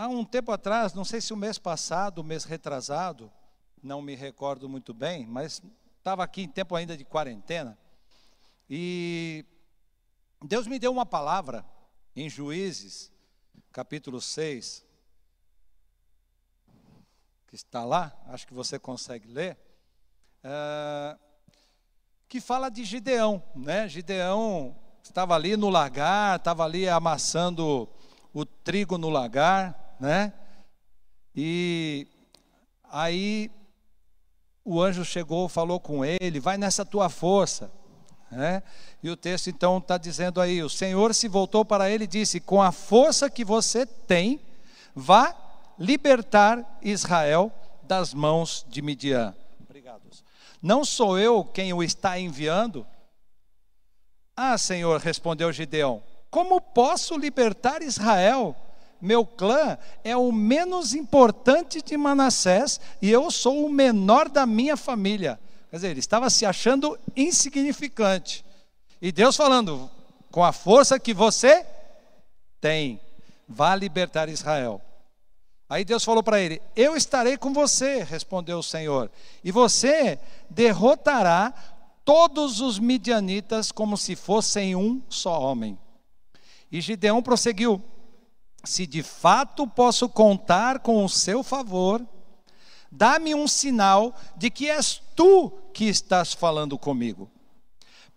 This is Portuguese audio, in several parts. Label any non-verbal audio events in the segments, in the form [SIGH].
Há um tempo atrás, não sei se o mês passado, o mês retrasado, não me recordo muito bem, mas estava aqui em tempo ainda de quarentena, e Deus me deu uma palavra em Juízes, capítulo 6, que está lá, acho que você consegue ler, é, que fala de Gideão, né? Gideão estava ali no lagar, estava ali amassando o trigo no lagar, né? E aí o anjo chegou, falou com ele, vai nessa tua força. Né? E o texto então está dizendo aí: o Senhor se voltou para ele e disse: Com a força que você tem, vá libertar Israel das mãos de Midian. Obrigado. Não sou eu quem o está enviando? Ah, Senhor, respondeu Gideão: Como posso libertar Israel? Meu clã é o menos importante de Manassés e eu sou o menor da minha família. Quer dizer, ele estava se achando insignificante. E Deus falando: com a força que você tem, vá libertar Israel. Aí Deus falou para ele: Eu estarei com você, respondeu o Senhor, e você derrotará todos os midianitas como se fossem um só homem. E Gideão prosseguiu: Se de fato posso contar com o seu favor, dá-me um sinal de que és tu que estás falando comigo.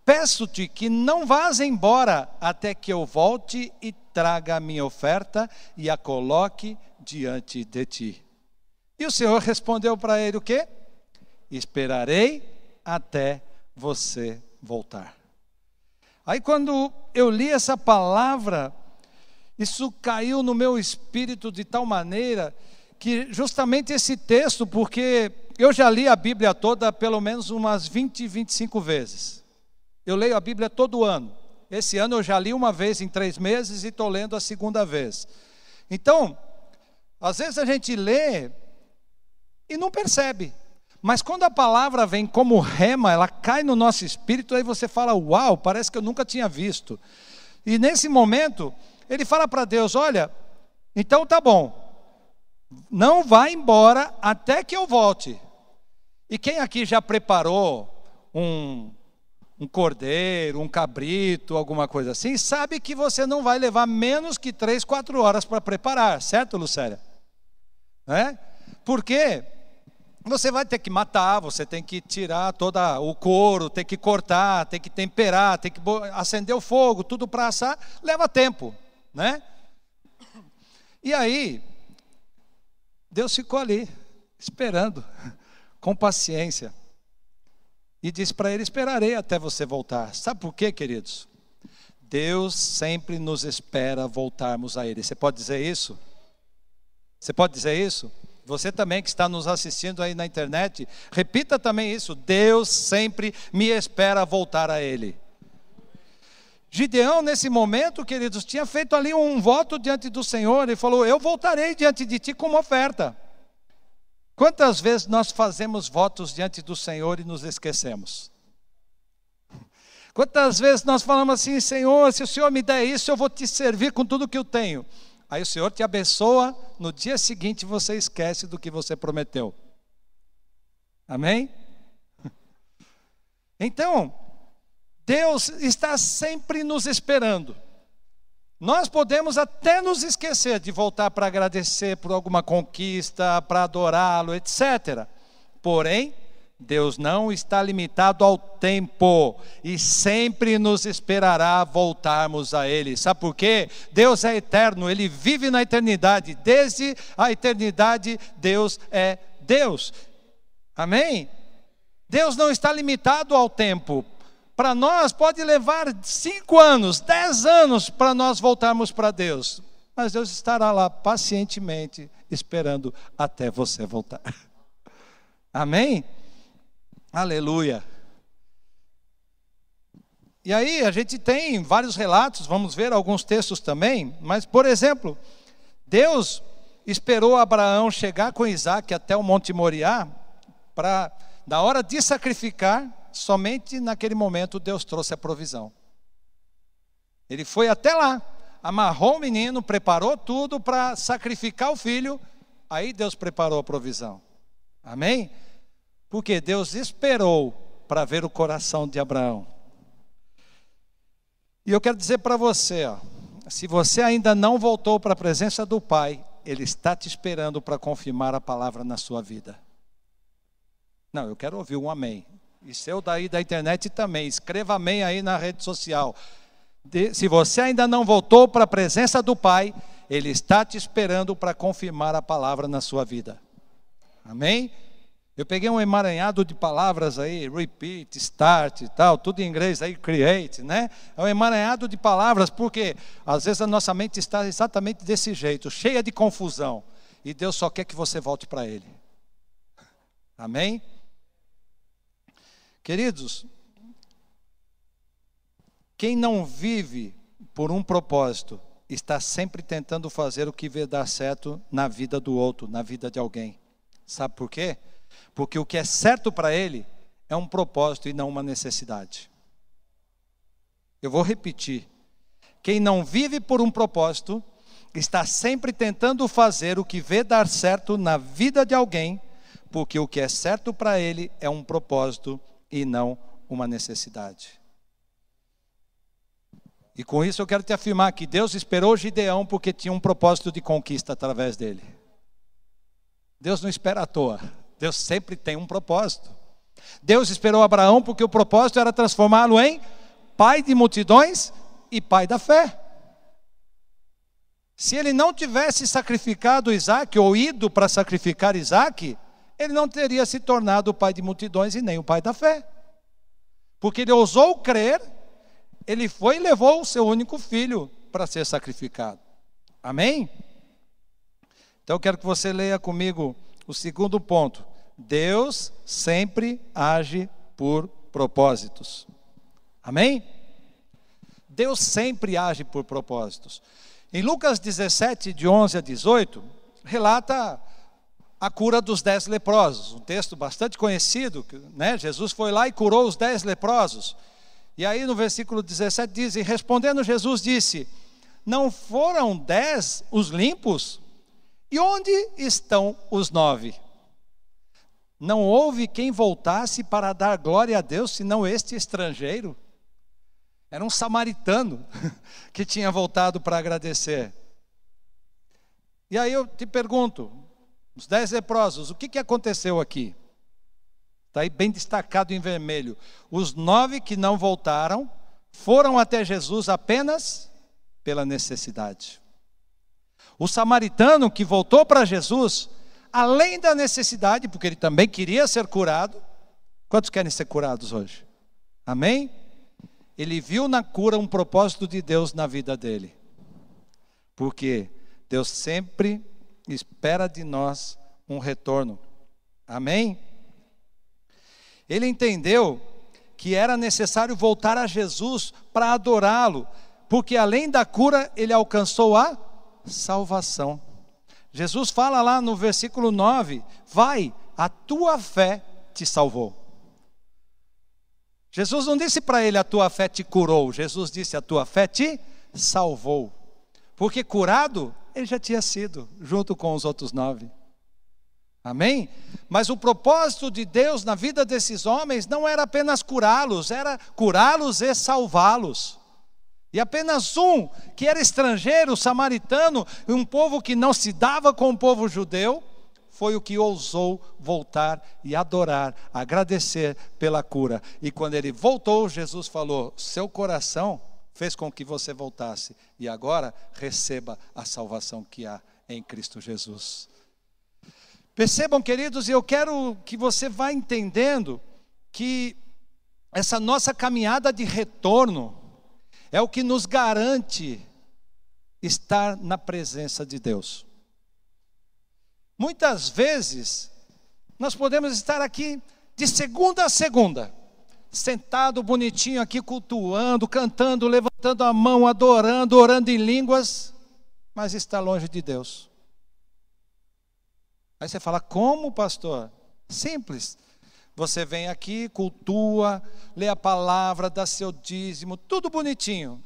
Peço-te que não vás embora até que eu volte e traga a minha oferta e a coloque diante de ti. E o Senhor respondeu para ele o quê? Esperarei até você voltar. Aí quando eu li essa palavra, isso caiu no meu espírito de tal maneira que justamente esse texto, porque eu já li a Bíblia toda pelo menos umas 20, 25 vezes. Eu leio a Bíblia todo ano. Esse ano eu já li uma vez em três meses e estou lendo a segunda vez. Então, às vezes a gente lê e não percebe. Mas quando a palavra vem como rema, ela cai no nosso espírito, aí você fala: Uau, parece que eu nunca tinha visto. E nesse momento, ele fala para Deus: Olha, então tá bom, não vá embora até que eu volte. E quem aqui já preparou um, um cordeiro, um cabrito, alguma coisa assim, sabe que você não vai levar menos que três, quatro horas para preparar, certo, Lucélia? Né? Porque você vai ter que matar, você tem que tirar todo o couro, tem que cortar, tem que temperar, tem que acender o fogo, tudo para assar, leva tempo, né? E aí, Deus ficou ali, esperando, [LAUGHS] com paciência. E disse para ele: Esperarei até você voltar. Sabe por quê, queridos? Deus sempre nos espera voltarmos a Ele. Você pode dizer isso? Você pode dizer isso? Você também que está nos assistindo aí na internet, repita também isso. Deus sempre me espera voltar a Ele. Gideão, nesse momento, queridos, tinha feito ali um voto diante do Senhor e falou: Eu voltarei diante de ti com uma oferta. Quantas vezes nós fazemos votos diante do Senhor e nos esquecemos? Quantas vezes nós falamos assim: Senhor, se o Senhor me der isso, eu vou te servir com tudo que eu tenho. Aí o Senhor te abençoa, no dia seguinte você esquece do que você prometeu. Amém? [LAUGHS] Então, Deus está sempre nos esperando. Nós podemos até nos esquecer de voltar para agradecer por alguma conquista, para adorá-lo, etc. Porém, Deus não está limitado ao tempo e sempre nos esperará voltarmos a Ele. Sabe por quê? Deus é eterno, Ele vive na eternidade. Desde a eternidade, Deus é Deus. Amém? Deus não está limitado ao tempo. Para nós pode levar cinco anos, dez anos para nós voltarmos para Deus. Mas Deus estará lá pacientemente esperando até você voltar. [LAUGHS] Amém? Aleluia. E aí a gente tem vários relatos, vamos ver alguns textos também, mas por exemplo, Deus esperou Abraão chegar com Isaac até o Monte Moriá para, na hora de sacrificar, somente naquele momento Deus trouxe a provisão. Ele foi até lá. amarrou o menino, preparou tudo para sacrificar o filho, aí Deus preparou a provisão. Amém? Porque Deus esperou para ver o coração de Abraão. E eu quero dizer para você, ó, se você ainda não voltou para a presença do Pai, Ele está te esperando para confirmar a palavra na sua vida. Não, eu quero ouvir um amém. E seu daí da internet também. Escreva amém aí na rede social. De, se você ainda não voltou para a presença do Pai, Ele está te esperando para confirmar a palavra na sua vida. Amém? Eu peguei um emaranhado de palavras aí, repeat, start e tal, tudo em inglês aí, create, né? É um emaranhado de palavras, porque às vezes a nossa mente está exatamente desse jeito, cheia de confusão, e Deus só quer que você volte para Ele. Amém? Queridos, quem não vive por um propósito, está sempre tentando fazer o que vai dar certo na vida do outro, na vida de alguém. Sabe por quê? Porque o que é certo para ele é um propósito e não uma necessidade. Eu vou repetir. Quem não vive por um propósito está sempre tentando fazer o que vê dar certo na vida de alguém, porque o que é certo para ele é um propósito e não uma necessidade. E com isso eu quero te afirmar que Deus esperou Gideão porque tinha um propósito de conquista através dele. Deus não espera à toa. Deus sempre tem um propósito. Deus esperou Abraão porque o propósito era transformá-lo em pai de multidões e pai da fé. Se ele não tivesse sacrificado Isaac ou ido para sacrificar Isaac, ele não teria se tornado o pai de multidões e nem o pai da fé. Porque ele ousou crer, ele foi e levou o seu único filho para ser sacrificado. Amém? Então eu quero que você leia comigo o segundo ponto. Deus sempre age por propósitos. Amém? Deus sempre age por propósitos. Em Lucas 17, de 11 a 18, relata a cura dos dez leprosos, um texto bastante conhecido, né? Jesus foi lá e curou os dez leprosos. E aí no versículo 17 diz: E respondendo Jesus disse: Não foram dez os limpos? E onde estão os nove? Não houve quem voltasse para dar glória a Deus, senão este estrangeiro. Era um samaritano [LAUGHS] que tinha voltado para agradecer. E aí eu te pergunto: os dez leprosos, o que, que aconteceu aqui? Está aí bem destacado em vermelho. Os nove que não voltaram foram até Jesus apenas pela necessidade. O samaritano que voltou para Jesus além da necessidade, porque ele também queria ser curado. Quantos querem ser curados hoje? Amém? Ele viu na cura um propósito de Deus na vida dele. Porque Deus sempre espera de nós um retorno. Amém? Ele entendeu que era necessário voltar a Jesus para adorá-lo, porque além da cura, ele alcançou a salvação. Jesus fala lá no versículo 9: Vai, a tua fé te salvou. Jesus não disse para ele: A tua fé te curou. Jesus disse: A tua fé te salvou. Porque curado, ele já tinha sido, junto com os outros nove. Amém? Mas o propósito de Deus na vida desses homens não era apenas curá-los, era curá-los e salvá-los. E apenas um, que era estrangeiro, samaritano, um povo que não se dava com o povo judeu, foi o que ousou voltar e adorar, agradecer pela cura. E quando ele voltou, Jesus falou: Seu coração fez com que você voltasse, e agora receba a salvação que há em Cristo Jesus. Percebam, queridos, e eu quero que você vá entendendo que essa nossa caminhada de retorno, é o que nos garante estar na presença de Deus. Muitas vezes, nós podemos estar aqui de segunda a segunda, sentado bonitinho aqui, cultuando, cantando, levantando a mão, adorando, orando em línguas, mas está longe de Deus. Aí você fala, como, pastor? Simples. Você vem aqui, cultua, lê a palavra, dá seu dízimo, tudo bonitinho.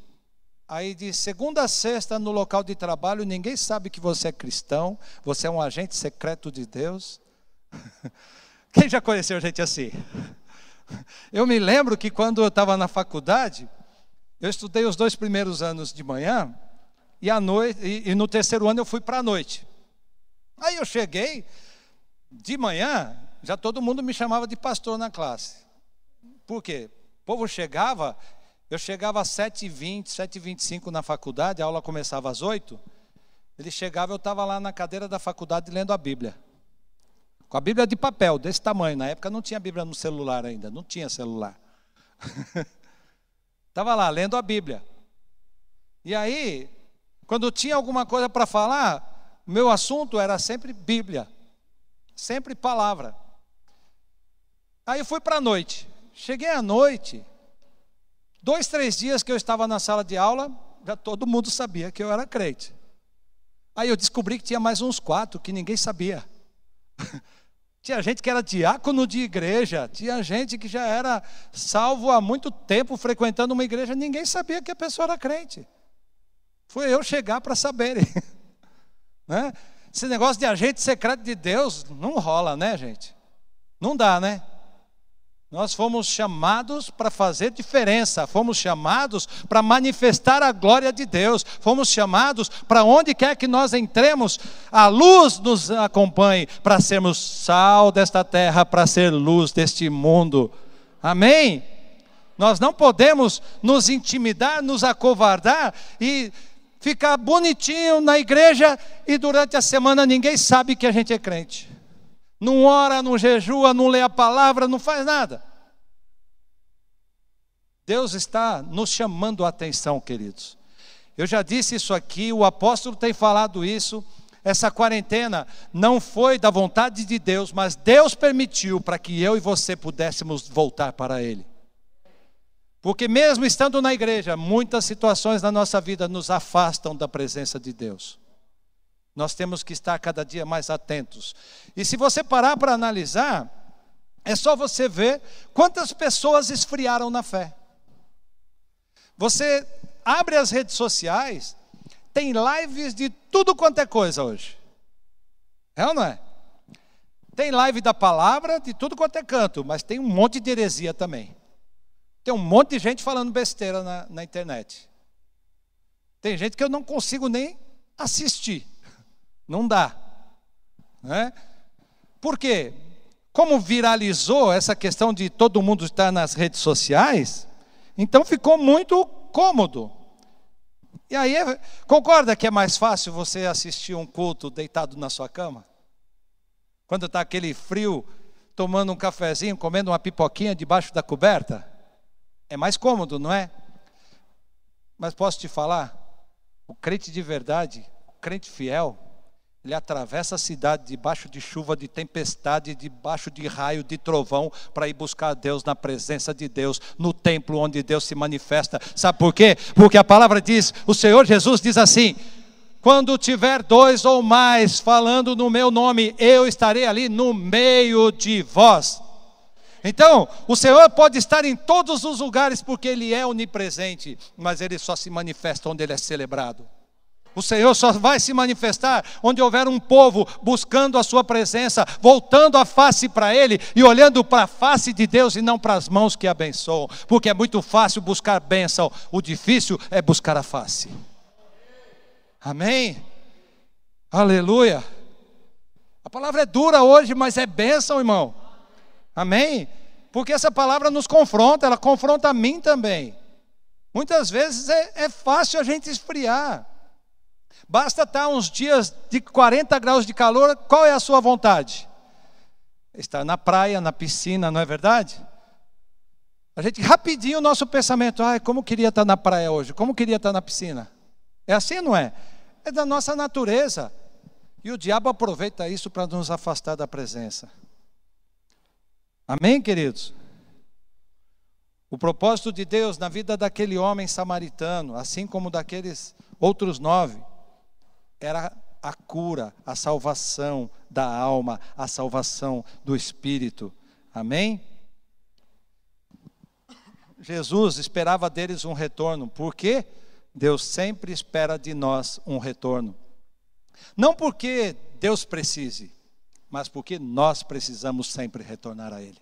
Aí de segunda a sexta no local de trabalho, ninguém sabe que você é cristão, você é um agente secreto de Deus. [LAUGHS] Quem já conheceu gente assim? Eu me lembro que quando eu estava na faculdade, eu estudei os dois primeiros anos de manhã e à noite e, e no terceiro ano eu fui para a noite. Aí eu cheguei de manhã, já todo mundo me chamava de pastor na classe. Por quê? O povo chegava eu chegava às 7h20, 7h25 na faculdade, a aula começava às 8 Ele chegava, eu estava lá na cadeira da faculdade lendo a Bíblia. Com a Bíblia de papel, desse tamanho. Na época não tinha Bíblia no celular ainda, não tinha celular. [LAUGHS] Estava lá lendo a Bíblia. E aí, quando tinha alguma coisa para falar, meu assunto era sempre Bíblia, sempre palavra. Aí eu fui para a noite. Cheguei à noite, Dois, três dias que eu estava na sala de aula, já todo mundo sabia que eu era crente. Aí eu descobri que tinha mais uns quatro que ninguém sabia. [LAUGHS] tinha gente que era diácono de igreja, tinha gente que já era salvo há muito tempo frequentando uma igreja, ninguém sabia que a pessoa era crente. Foi eu chegar para saberem. [LAUGHS] né? Esse negócio de agente secreto de Deus não rola, né, gente? Não dá, né? Nós fomos chamados para fazer diferença, fomos chamados para manifestar a glória de Deus, fomos chamados para onde quer que nós entremos, a luz nos acompanhe, para sermos sal desta terra, para ser luz deste mundo. Amém? Nós não podemos nos intimidar, nos acovardar e ficar bonitinho na igreja e durante a semana ninguém sabe que a gente é crente não ora, não jejua, não lê a palavra, não faz nada. Deus está nos chamando a atenção, queridos. Eu já disse isso aqui, o apóstolo tem falado isso. Essa quarentena não foi da vontade de Deus, mas Deus permitiu para que eu e você pudéssemos voltar para Ele. Porque, mesmo estando na igreja, muitas situações na nossa vida nos afastam da presença de Deus. Nós temos que estar cada dia mais atentos. E se você parar para analisar, é só você ver quantas pessoas esfriaram na fé. Você abre as redes sociais, tem lives de tudo quanto é coisa hoje. É ou não é? Tem live da palavra de tudo quanto é canto, mas tem um monte de heresia também. Tem um monte de gente falando besteira na, na internet. Tem gente que eu não consigo nem assistir. Não dá. Né? Por quê? Como viralizou essa questão de todo mundo estar nas redes sociais, então ficou muito cômodo. E aí, concorda que é mais fácil você assistir um culto deitado na sua cama? Quando está aquele frio, tomando um cafezinho, comendo uma pipoquinha debaixo da coberta? É mais cômodo, não é? Mas posso te falar, o crente de verdade, o crente fiel, ele atravessa a cidade debaixo de chuva, de tempestade, debaixo de raio, de trovão, para ir buscar Deus na presença de Deus, no templo onde Deus se manifesta. Sabe por quê? Porque a palavra diz, o Senhor Jesus diz assim: quando tiver dois ou mais falando no meu nome, eu estarei ali no meio de vós. Então, o Senhor pode estar em todos os lugares porque Ele é onipresente, mas Ele só se manifesta onde Ele é celebrado. O Senhor só vai se manifestar onde houver um povo buscando a sua presença, voltando a face para Ele e olhando para a face de Deus e não para as mãos que abençoam. Porque é muito fácil buscar bênção, o difícil é buscar a face. Amém? Aleluia. A palavra é dura hoje, mas é bênção, irmão. Amém? Porque essa palavra nos confronta, ela confronta a mim também. Muitas vezes é, é fácil a gente esfriar. Basta estar uns dias de 40 graus de calor, qual é a sua vontade? Estar na praia, na piscina, não é verdade? A gente rapidinho o nosso pensamento, ai, como queria estar na praia hoje, como queria estar na piscina. É assim, não é? É da nossa natureza. E o diabo aproveita isso para nos afastar da presença. Amém, queridos? O propósito de Deus na vida daquele homem samaritano, assim como daqueles outros nove, era a cura, a salvação da alma, a salvação do espírito. Amém? Jesus esperava deles um retorno. Por quê? Deus sempre espera de nós um retorno. Não porque Deus precise, mas porque nós precisamos sempre retornar a Ele.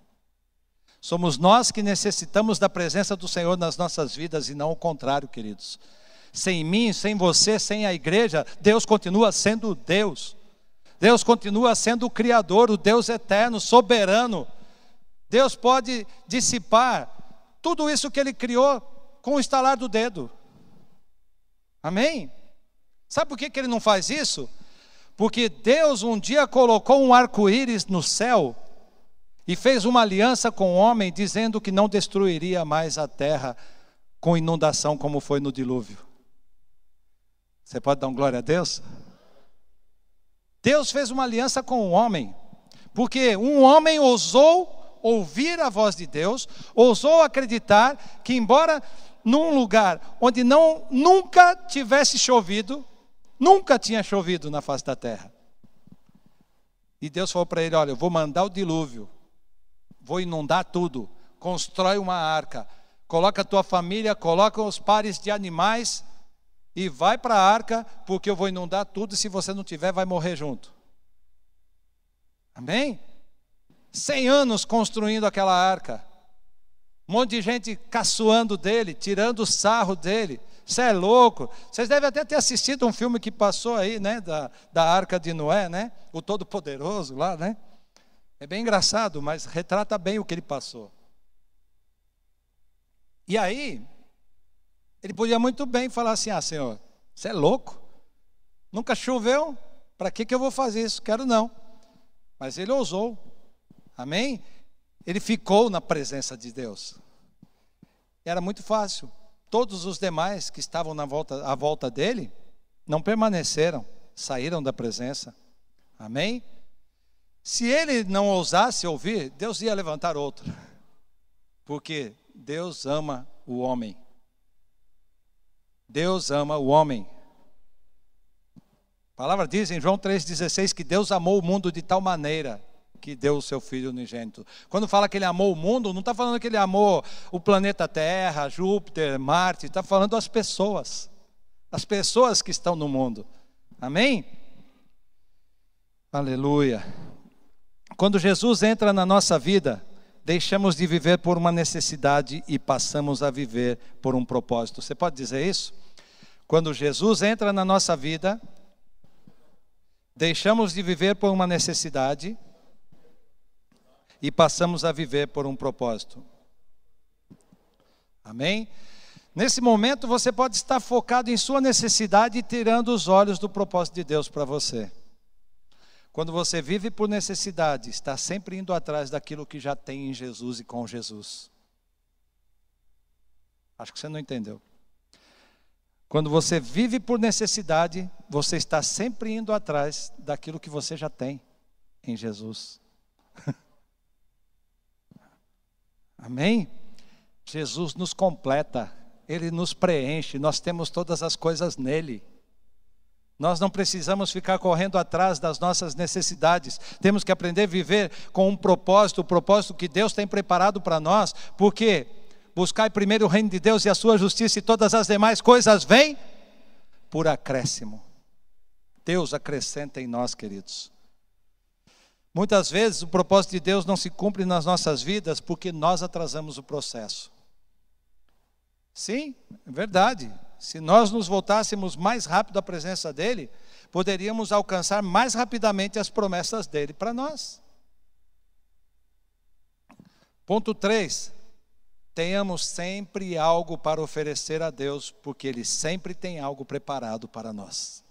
Somos nós que necessitamos da presença do Senhor nas nossas vidas e não o contrário, queridos. Sem mim, sem você, sem a igreja, Deus continua sendo Deus. Deus continua sendo o Criador, o Deus eterno, soberano. Deus pode dissipar tudo isso que Ele criou com o estalar do dedo. Amém? Sabe por que, que Ele não faz isso? Porque Deus um dia colocou um arco-íris no céu e fez uma aliança com o homem, dizendo que não destruiria mais a terra com inundação, como foi no dilúvio. Você pode dar um glória a Deus? Deus fez uma aliança com o homem, porque um homem ousou ouvir a voz de Deus, ousou acreditar que, embora num lugar onde não nunca tivesse chovido, nunca tinha chovido na face da terra. E Deus falou para ele: Olha, eu vou mandar o dilúvio, vou inundar tudo, constrói uma arca, coloca a tua família, coloca os pares de animais e vai para a arca, porque eu vou inundar tudo, e se você não tiver, vai morrer junto. Amém? Cem anos construindo aquela arca. Um monte de gente caçoando dele, tirando sarro dele. Você é louco. Vocês devem até ter assistido um filme que passou aí, né? Da, da Arca de Noé, né? O Todo-Poderoso lá, né? É bem engraçado, mas retrata bem o que ele passou. E aí, ele podia muito bem falar assim: Ah, Senhor, você é louco? Nunca choveu? Para que, que eu vou fazer isso? Quero não. Mas ele ousou. Amém? Ele ficou na presença de Deus. Era muito fácil. Todos os demais que estavam na volta, à volta dele não permaneceram, saíram da presença. Amém? Se ele não ousasse ouvir, Deus ia levantar outro. Porque Deus ama o homem. Deus ama o homem. A palavra diz em João 3,16 que Deus amou o mundo de tal maneira que deu o seu filho unigênito. Quando fala que ele amou o mundo, não está falando que ele amou o planeta Terra, Júpiter, Marte, está falando as pessoas. As pessoas que estão no mundo. Amém? Aleluia. Quando Jesus entra na nossa vida, deixamos de viver por uma necessidade e passamos a viver por um propósito. Você pode dizer isso? Quando Jesus entra na nossa vida, deixamos de viver por uma necessidade e passamos a viver por um propósito. Amém? Nesse momento você pode estar focado em sua necessidade e tirando os olhos do propósito de Deus para você. Quando você vive por necessidade, está sempre indo atrás daquilo que já tem em Jesus e com Jesus. Acho que você não entendeu. Quando você vive por necessidade, você está sempre indo atrás daquilo que você já tem em Jesus. [LAUGHS] Amém? Jesus nos completa, Ele nos preenche, nós temos todas as coisas nele. Nós não precisamos ficar correndo atrás das nossas necessidades. Temos que aprender a viver com um propósito, o propósito que Deus tem preparado para nós, porque buscai primeiro o reino de Deus e a sua justiça e todas as demais coisas vêm por acréscimo. Deus acrescenta em nós, queridos. Muitas vezes o propósito de Deus não se cumpre nas nossas vidas porque nós atrasamos o processo. Sim, é verdade. Se nós nos voltássemos mais rápido à presença dEle, poderíamos alcançar mais rapidamente as promessas dEle para nós. Ponto 3. Tenhamos sempre algo para oferecer a Deus, porque Ele sempre tem algo preparado para nós.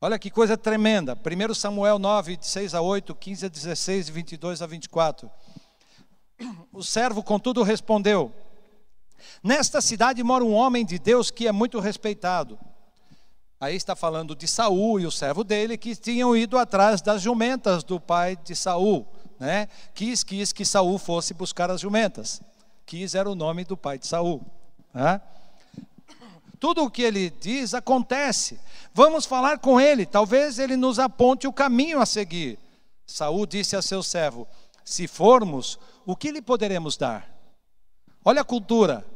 Olha que coisa tremenda. 1 Samuel 9, de 6 a 8, 15 a 16 e 22 a 24. O servo, contudo, respondeu: Nesta cidade mora um homem de Deus que é muito respeitado. Aí está falando de Saul e o servo dele que tinham ido atrás das jumentas do pai de Saul, né? Quis, quis que Saul fosse buscar as jumentas. Quis era o nome do pai de Saul. Né? Tudo o que ele diz acontece. Vamos falar com ele, talvez ele nos aponte o caminho a seguir. Saul disse a seu servo: Se formos, o que lhe poderemos dar? Olha a cultura.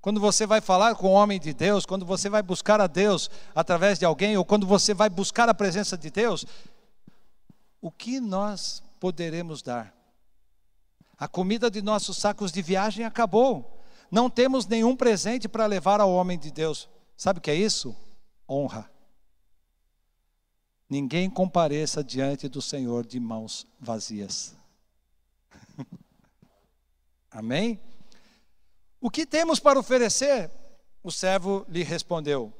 quando você vai falar com o homem de Deus, quando você vai buscar a Deus através de alguém, ou quando você vai buscar a presença de Deus, o que nós poderemos dar? A comida de nossos sacos de viagem acabou. Não temos nenhum presente para levar ao homem de Deus. Sabe o que é isso? Honra. Ninguém compareça diante do Senhor de mãos vazias. [LAUGHS] Amém? O que temos para oferecer? O servo lhe respondeu: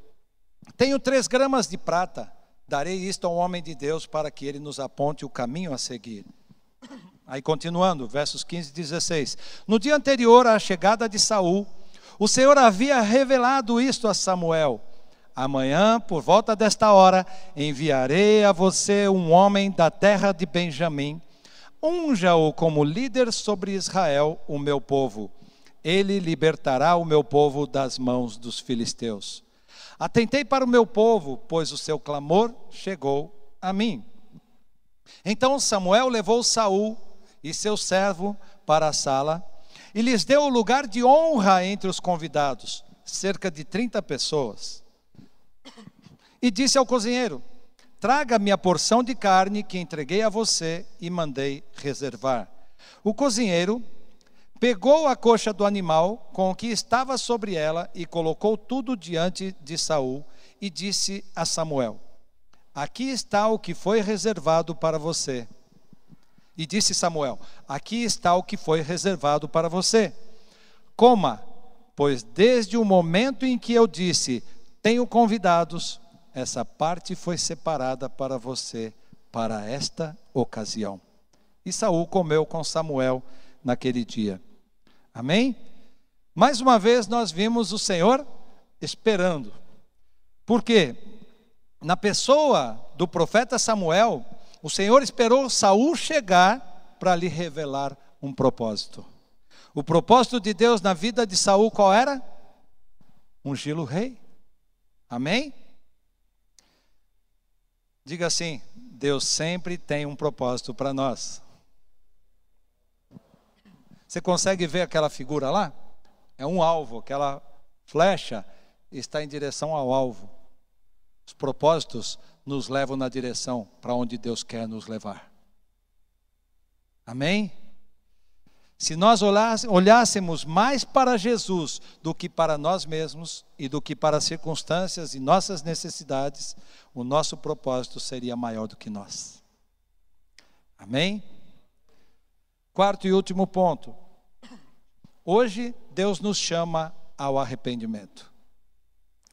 Tenho três gramas de prata. Darei isto ao homem de Deus para que ele nos aponte o caminho a seguir. Aí continuando, versos 15 e 16. No dia anterior à chegada de Saul, o Senhor havia revelado isto a Samuel. Amanhã, por volta desta hora, enviarei a você um homem da terra de Benjamim. Unja-o como líder sobre Israel, o meu povo ele libertará o meu povo das mãos dos filisteus. Atentei para o meu povo, pois o seu clamor chegou a mim. Então Samuel levou Saul e seu servo para a sala e lhes deu o lugar de honra entre os convidados, cerca de 30 pessoas. E disse ao cozinheiro: Traga-me a porção de carne que entreguei a você e mandei reservar. O cozinheiro pegou a coxa do animal com o que estava sobre ela e colocou tudo diante de Saul e disse a Samuel: Aqui está o que foi reservado para você. E disse Samuel: Aqui está o que foi reservado para você. Coma, pois desde o momento em que eu disse: Tenho convidados, essa parte foi separada para você para esta ocasião. E Saul comeu com Samuel naquele dia. Amém? Mais uma vez nós vimos o Senhor esperando. Por quê? Na pessoa do profeta Samuel, o Senhor esperou Saul chegar para lhe revelar um propósito. O propósito de Deus na vida de Saul qual era? Ungilo rei. Amém? Diga assim: Deus sempre tem um propósito para nós. Você consegue ver aquela figura lá? É um alvo, aquela flecha está em direção ao alvo. Os propósitos nos levam na direção para onde Deus quer nos levar. Amém? Se nós olhássemos mais para Jesus do que para nós mesmos e do que para as circunstâncias e nossas necessidades, o nosso propósito seria maior do que nós. Amém? Quarto e último ponto. Hoje, Deus nos chama ao arrependimento.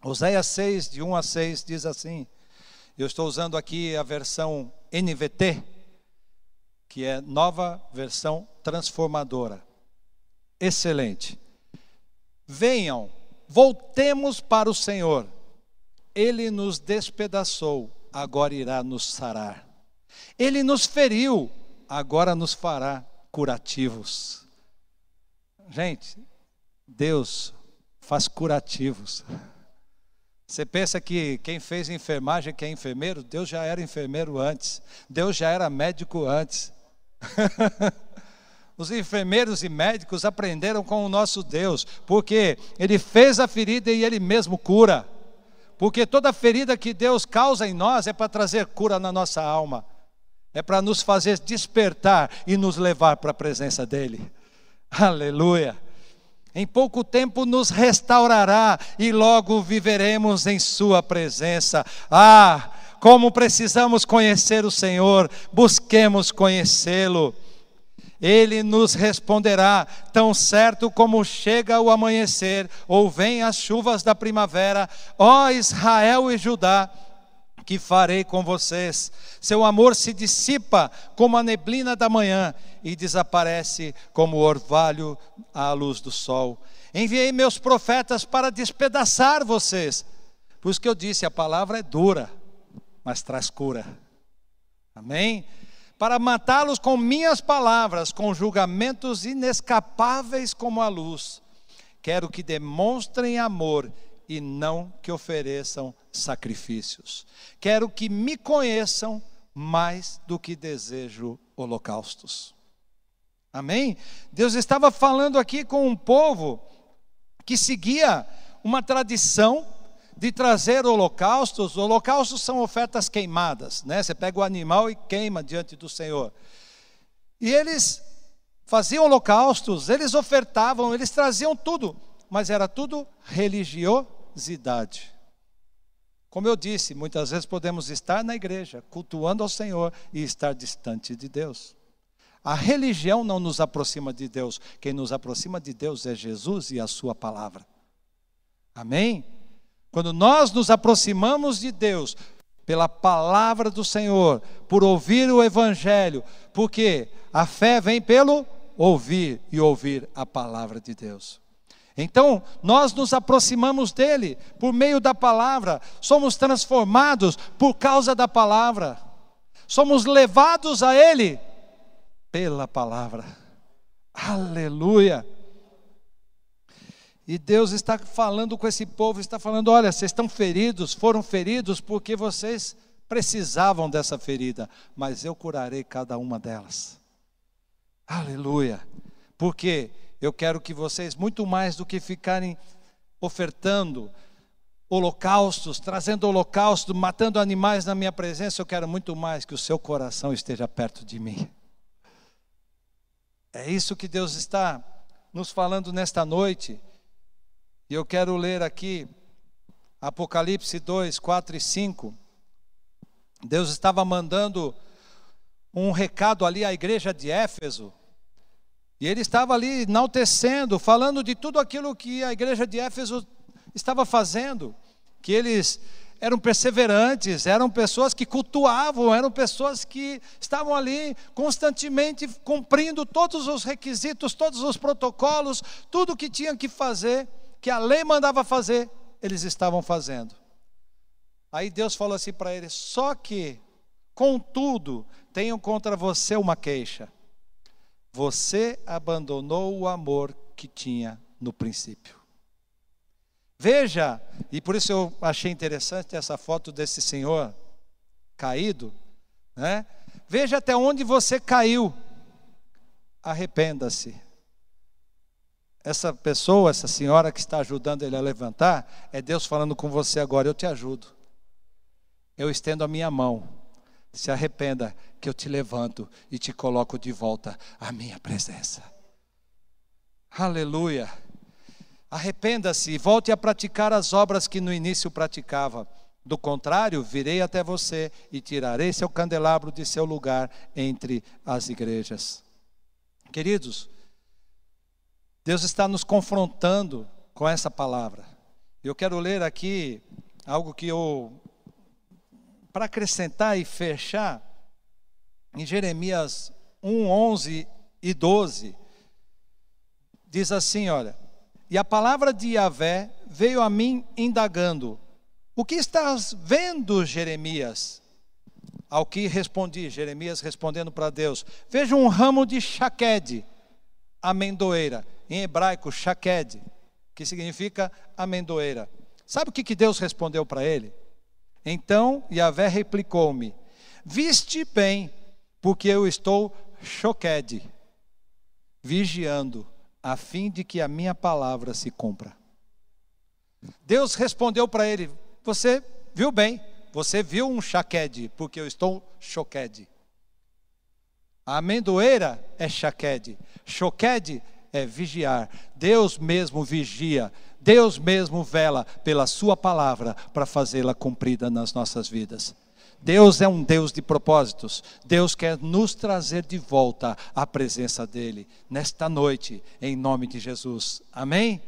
Oséias 6, de 1 a 6, diz assim: eu estou usando aqui a versão NVT, que é nova versão transformadora. Excelente. Venham, voltemos para o Senhor. Ele nos despedaçou, agora irá nos sarar. Ele nos feriu, agora nos fará curativos. Gente, Deus faz curativos. Você pensa que quem fez enfermagem, que é enfermeiro, Deus já era enfermeiro antes, Deus já era médico antes. [LAUGHS] Os enfermeiros e médicos aprenderam com o nosso Deus, porque Ele fez a ferida e Ele mesmo cura. Porque toda ferida que Deus causa em nós é para trazer cura na nossa alma é para nos fazer despertar e nos levar para a presença dEle. Aleluia. Em pouco tempo nos restaurará e logo viveremos em Sua presença. Ah, como precisamos conhecer o Senhor, busquemos conhecê-lo. Ele nos responderá, tão certo como chega o amanhecer, ou vem as chuvas da primavera, ó Israel e Judá que farei com vocês. Seu amor se dissipa como a neblina da manhã e desaparece como o orvalho à luz do sol. Enviei meus profetas para despedaçar vocês. Por isso que eu disse: a palavra é dura, mas traz cura. Amém? Para matá-los com minhas palavras, com julgamentos inescapáveis como a luz. Quero que demonstrem amor e não que ofereçam sacrifícios. Quero que me conheçam mais do que desejo holocaustos. Amém? Deus estava falando aqui com um povo que seguia uma tradição de trazer holocaustos. Holocaustos são ofertas queimadas, né? Você pega o animal e queima diante do Senhor. E eles faziam holocaustos, eles ofertavam, eles traziam tudo, mas era tudo religiosidade. Como eu disse, muitas vezes podemos estar na igreja, cultuando ao Senhor e estar distante de Deus. A religião não nos aproxima de Deus, quem nos aproxima de Deus é Jesus e a Sua palavra. Amém? Quando nós nos aproximamos de Deus pela palavra do Senhor, por ouvir o Evangelho, porque a fé vem pelo ouvir e ouvir a palavra de Deus. Então, nós nos aproximamos dele por meio da palavra, somos transformados por causa da palavra, somos levados a ele pela palavra. Aleluia! E Deus está falando com esse povo, está falando: olha, vocês estão feridos, foram feridos porque vocês precisavam dessa ferida, mas eu curarei cada uma delas. Aleluia. Porque eu quero que vocês, muito mais do que ficarem ofertando holocaustos, trazendo holocausto, matando animais na minha presença, eu quero muito mais que o seu coração esteja perto de mim. É isso que Deus está nos falando nesta noite. E eu quero ler aqui Apocalipse 2, 4 e 5. Deus estava mandando um recado ali à igreja de Éfeso. E ele estava ali enaltecendo, falando de tudo aquilo que a igreja de Éfeso estava fazendo, que eles eram perseverantes, eram pessoas que cultuavam, eram pessoas que estavam ali constantemente cumprindo todos os requisitos, todos os protocolos, tudo que tinham que fazer que a lei mandava fazer, eles estavam fazendo. Aí Deus falou assim para eles: só que, contudo, tenho contra você uma queixa. Você abandonou o amor que tinha no princípio. Veja, e por isso eu achei interessante essa foto desse senhor caído, né? Veja até onde você caiu. Arrependa-se essa pessoa, essa senhora que está ajudando ele a levantar, é Deus falando com você agora: eu te ajudo. Eu estendo a minha mão. Se arrependa, que eu te levanto e te coloco de volta à minha presença. Aleluia. Arrependa-se e volte a praticar as obras que no início praticava. Do contrário, virei até você e tirarei seu candelabro de seu lugar entre as igrejas. Queridos, Deus está nos confrontando com essa palavra. Eu quero ler aqui algo que eu, para acrescentar e fechar, em Jeremias 1, 11 e 12, diz assim: olha, e a palavra de Yahvé veio a mim indagando: O que estás vendo, Jeremias? Ao que respondi, Jeremias respondendo para Deus: Vejo um ramo de chaquede, amendoeira em hebraico, shaked, que significa amendoeira. Sabe o que, que Deus respondeu para ele? Então Yahvé replicou-me: Viste bem, porque eu estou choqued, vigiando, a fim de que a minha palavra se cumpra. Deus respondeu para ele: Você viu bem, você viu um chaqued, porque eu estou choqued. A amendoeira é chaqued, choqued é vigiar. Deus mesmo vigia, Deus mesmo vela pela Sua palavra para fazê-la cumprida nas nossas vidas. Deus é um Deus de propósitos. Deus quer nos trazer de volta à presença dEle nesta noite, em nome de Jesus. Amém?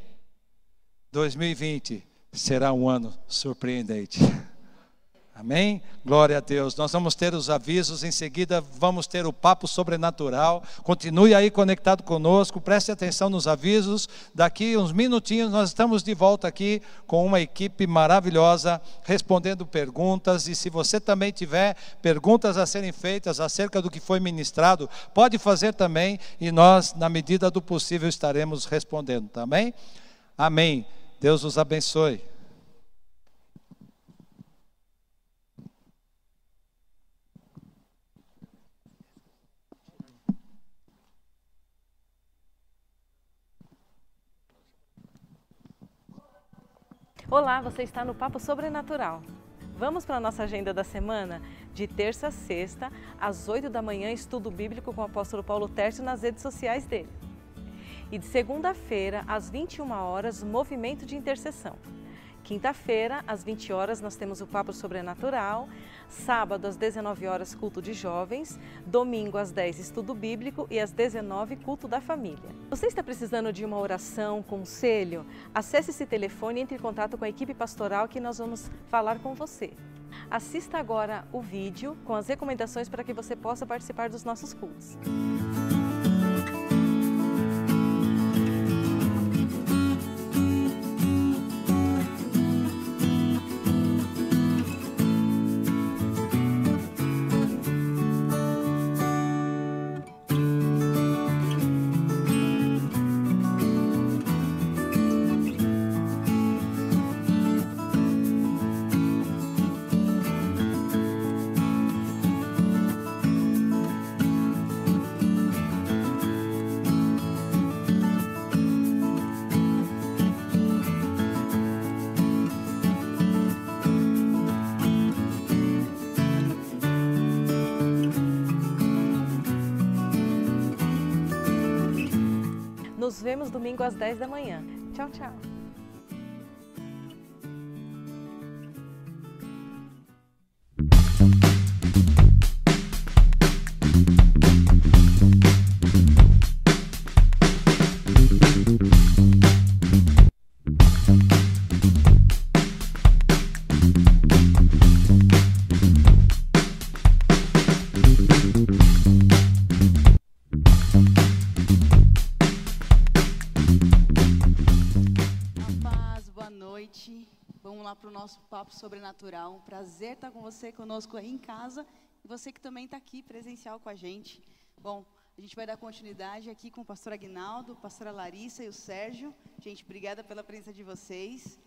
2020 será um ano surpreendente. [LAUGHS] Amém? Glória a Deus. Nós vamos ter os avisos, em seguida vamos ter o papo sobrenatural. Continue aí conectado conosco, preste atenção nos avisos. Daqui uns minutinhos nós estamos de volta aqui com uma equipe maravilhosa respondendo perguntas. E se você também tiver perguntas a serem feitas acerca do que foi ministrado, pode fazer também e nós, na medida do possível, estaremos respondendo. Também? Amém. Deus os abençoe. Olá, você está no Papo Sobrenatural. Vamos para a nossa agenda da semana? De terça a sexta, às 8 da manhã, estudo bíblico com o apóstolo Paulo Tércio nas redes sociais dele. E de segunda-feira, às 21 horas, movimento de intercessão. Quinta-feira, às 20 horas, nós temos o Papo Sobrenatural. Sábado, às 19 horas, culto de jovens. Domingo, às 10, estudo bíblico. E às 19, culto da família. Você está precisando de uma oração, conselho? Acesse esse telefone e entre em contato com a equipe pastoral que nós vamos falar com você. Assista agora o vídeo com as recomendações para que você possa participar dos nossos cultos. Vemos domingo às 10 da manhã. Tchau, tchau. Nosso papo sobrenatural. Um prazer estar com você conosco aí em casa e você que também está aqui presencial com a gente. Bom, a gente vai dar continuidade aqui com o pastor Aguinaldo, a pastora Larissa e o Sérgio. Gente, obrigada pela presença de vocês.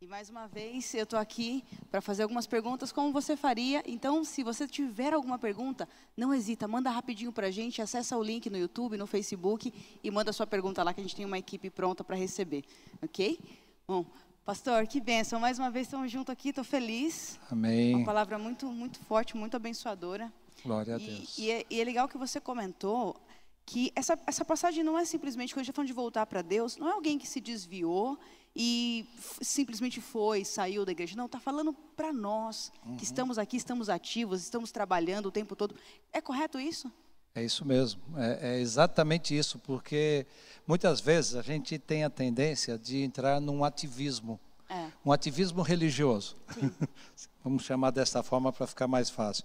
E mais uma vez, eu estou aqui para fazer algumas perguntas, como você faria. Então, se você tiver alguma pergunta, não hesita, manda rapidinho para a gente, acessa o link no YouTube, no Facebook e manda sua pergunta lá, que a gente tem uma equipe pronta para receber, ok? Bom, pastor, que bênção. Mais uma vez estamos juntos aqui, estou feliz. Amém. Uma palavra muito, muito forte, muito abençoadora. Glória a E, Deus. e é, e é legal que você comentou que essa, essa passagem não é simplesmente, quando a gente está falando de voltar para Deus, não é alguém que se desviou e simplesmente foi, saiu da igreja. Não, está falando para nós, Uhum. que estamos aqui, estamos ativos, estamos trabalhando o tempo todo. É correto isso? É isso mesmo, é, é exatamente isso, porque muitas vezes a gente tem a tendência de entrar num ativismo, É. um ativismo religioso. [LAUGHS] Vamos chamar dessa forma para ficar mais fácil.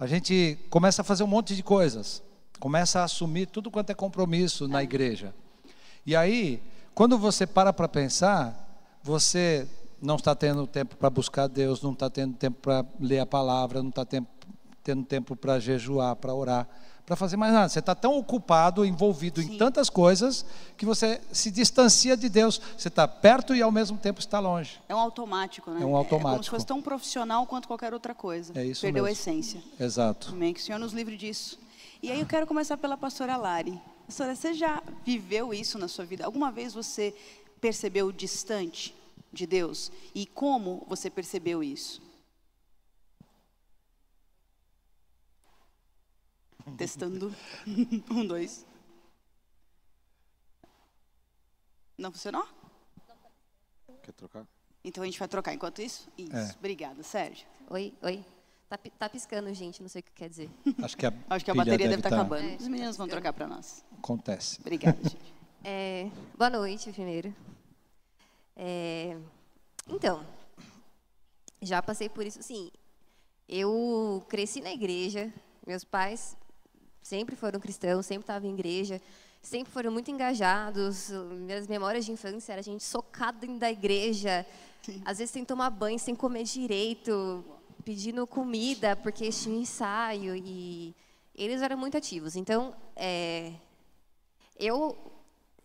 A gente começa a fazer um monte de coisas, começa a assumir tudo quanto é compromisso na igreja. E aí, quando você para para pensar, você não está tendo tempo para buscar Deus, não está tendo tempo para ler a palavra, não está tendo tempo para jejuar, para orar, para fazer mais nada. Você está tão ocupado, envolvido em Sim. tantas coisas, que você se distancia de Deus. Você está perto e ao mesmo tempo está longe. É um automático, né? É um como automático. se fosse tão profissional quanto qualquer outra coisa. É isso Perdeu a mesmo. essência. Exato. Amém. Que o Senhor nos livre disso. E aí eu quero começar pela pastora Lari. Pastora, você já viveu isso na sua vida? Alguma vez você percebeu distante de Deus? E como você percebeu isso? Testando. [LAUGHS] Um, dois. Não funcionou? Quer trocar? Então a gente vai trocar enquanto isso? Isso. É. Obrigada, Sérgio. Oi, oi. Tá, tá piscando, gente, não sei o que quer dizer. [LAUGHS] Acho que a, Acho que a bateria deve estar tá- acabando. É, Os meninos vão piscando. trocar para nós. Acontece. Obrigada, [LAUGHS] gente. É, boa noite, primeiro. É, então, já passei por isso. Sim, eu cresci na igreja. Meus pais sempre foram cristãos, sempre estavam em igreja, sempre foram muito engajados. Minhas memórias de infância era a gente socado dentro da igreja, às vezes sem tomar banho, sem comer direito, pedindo comida porque tinha ensaio e eles eram muito ativos. Então, é, eu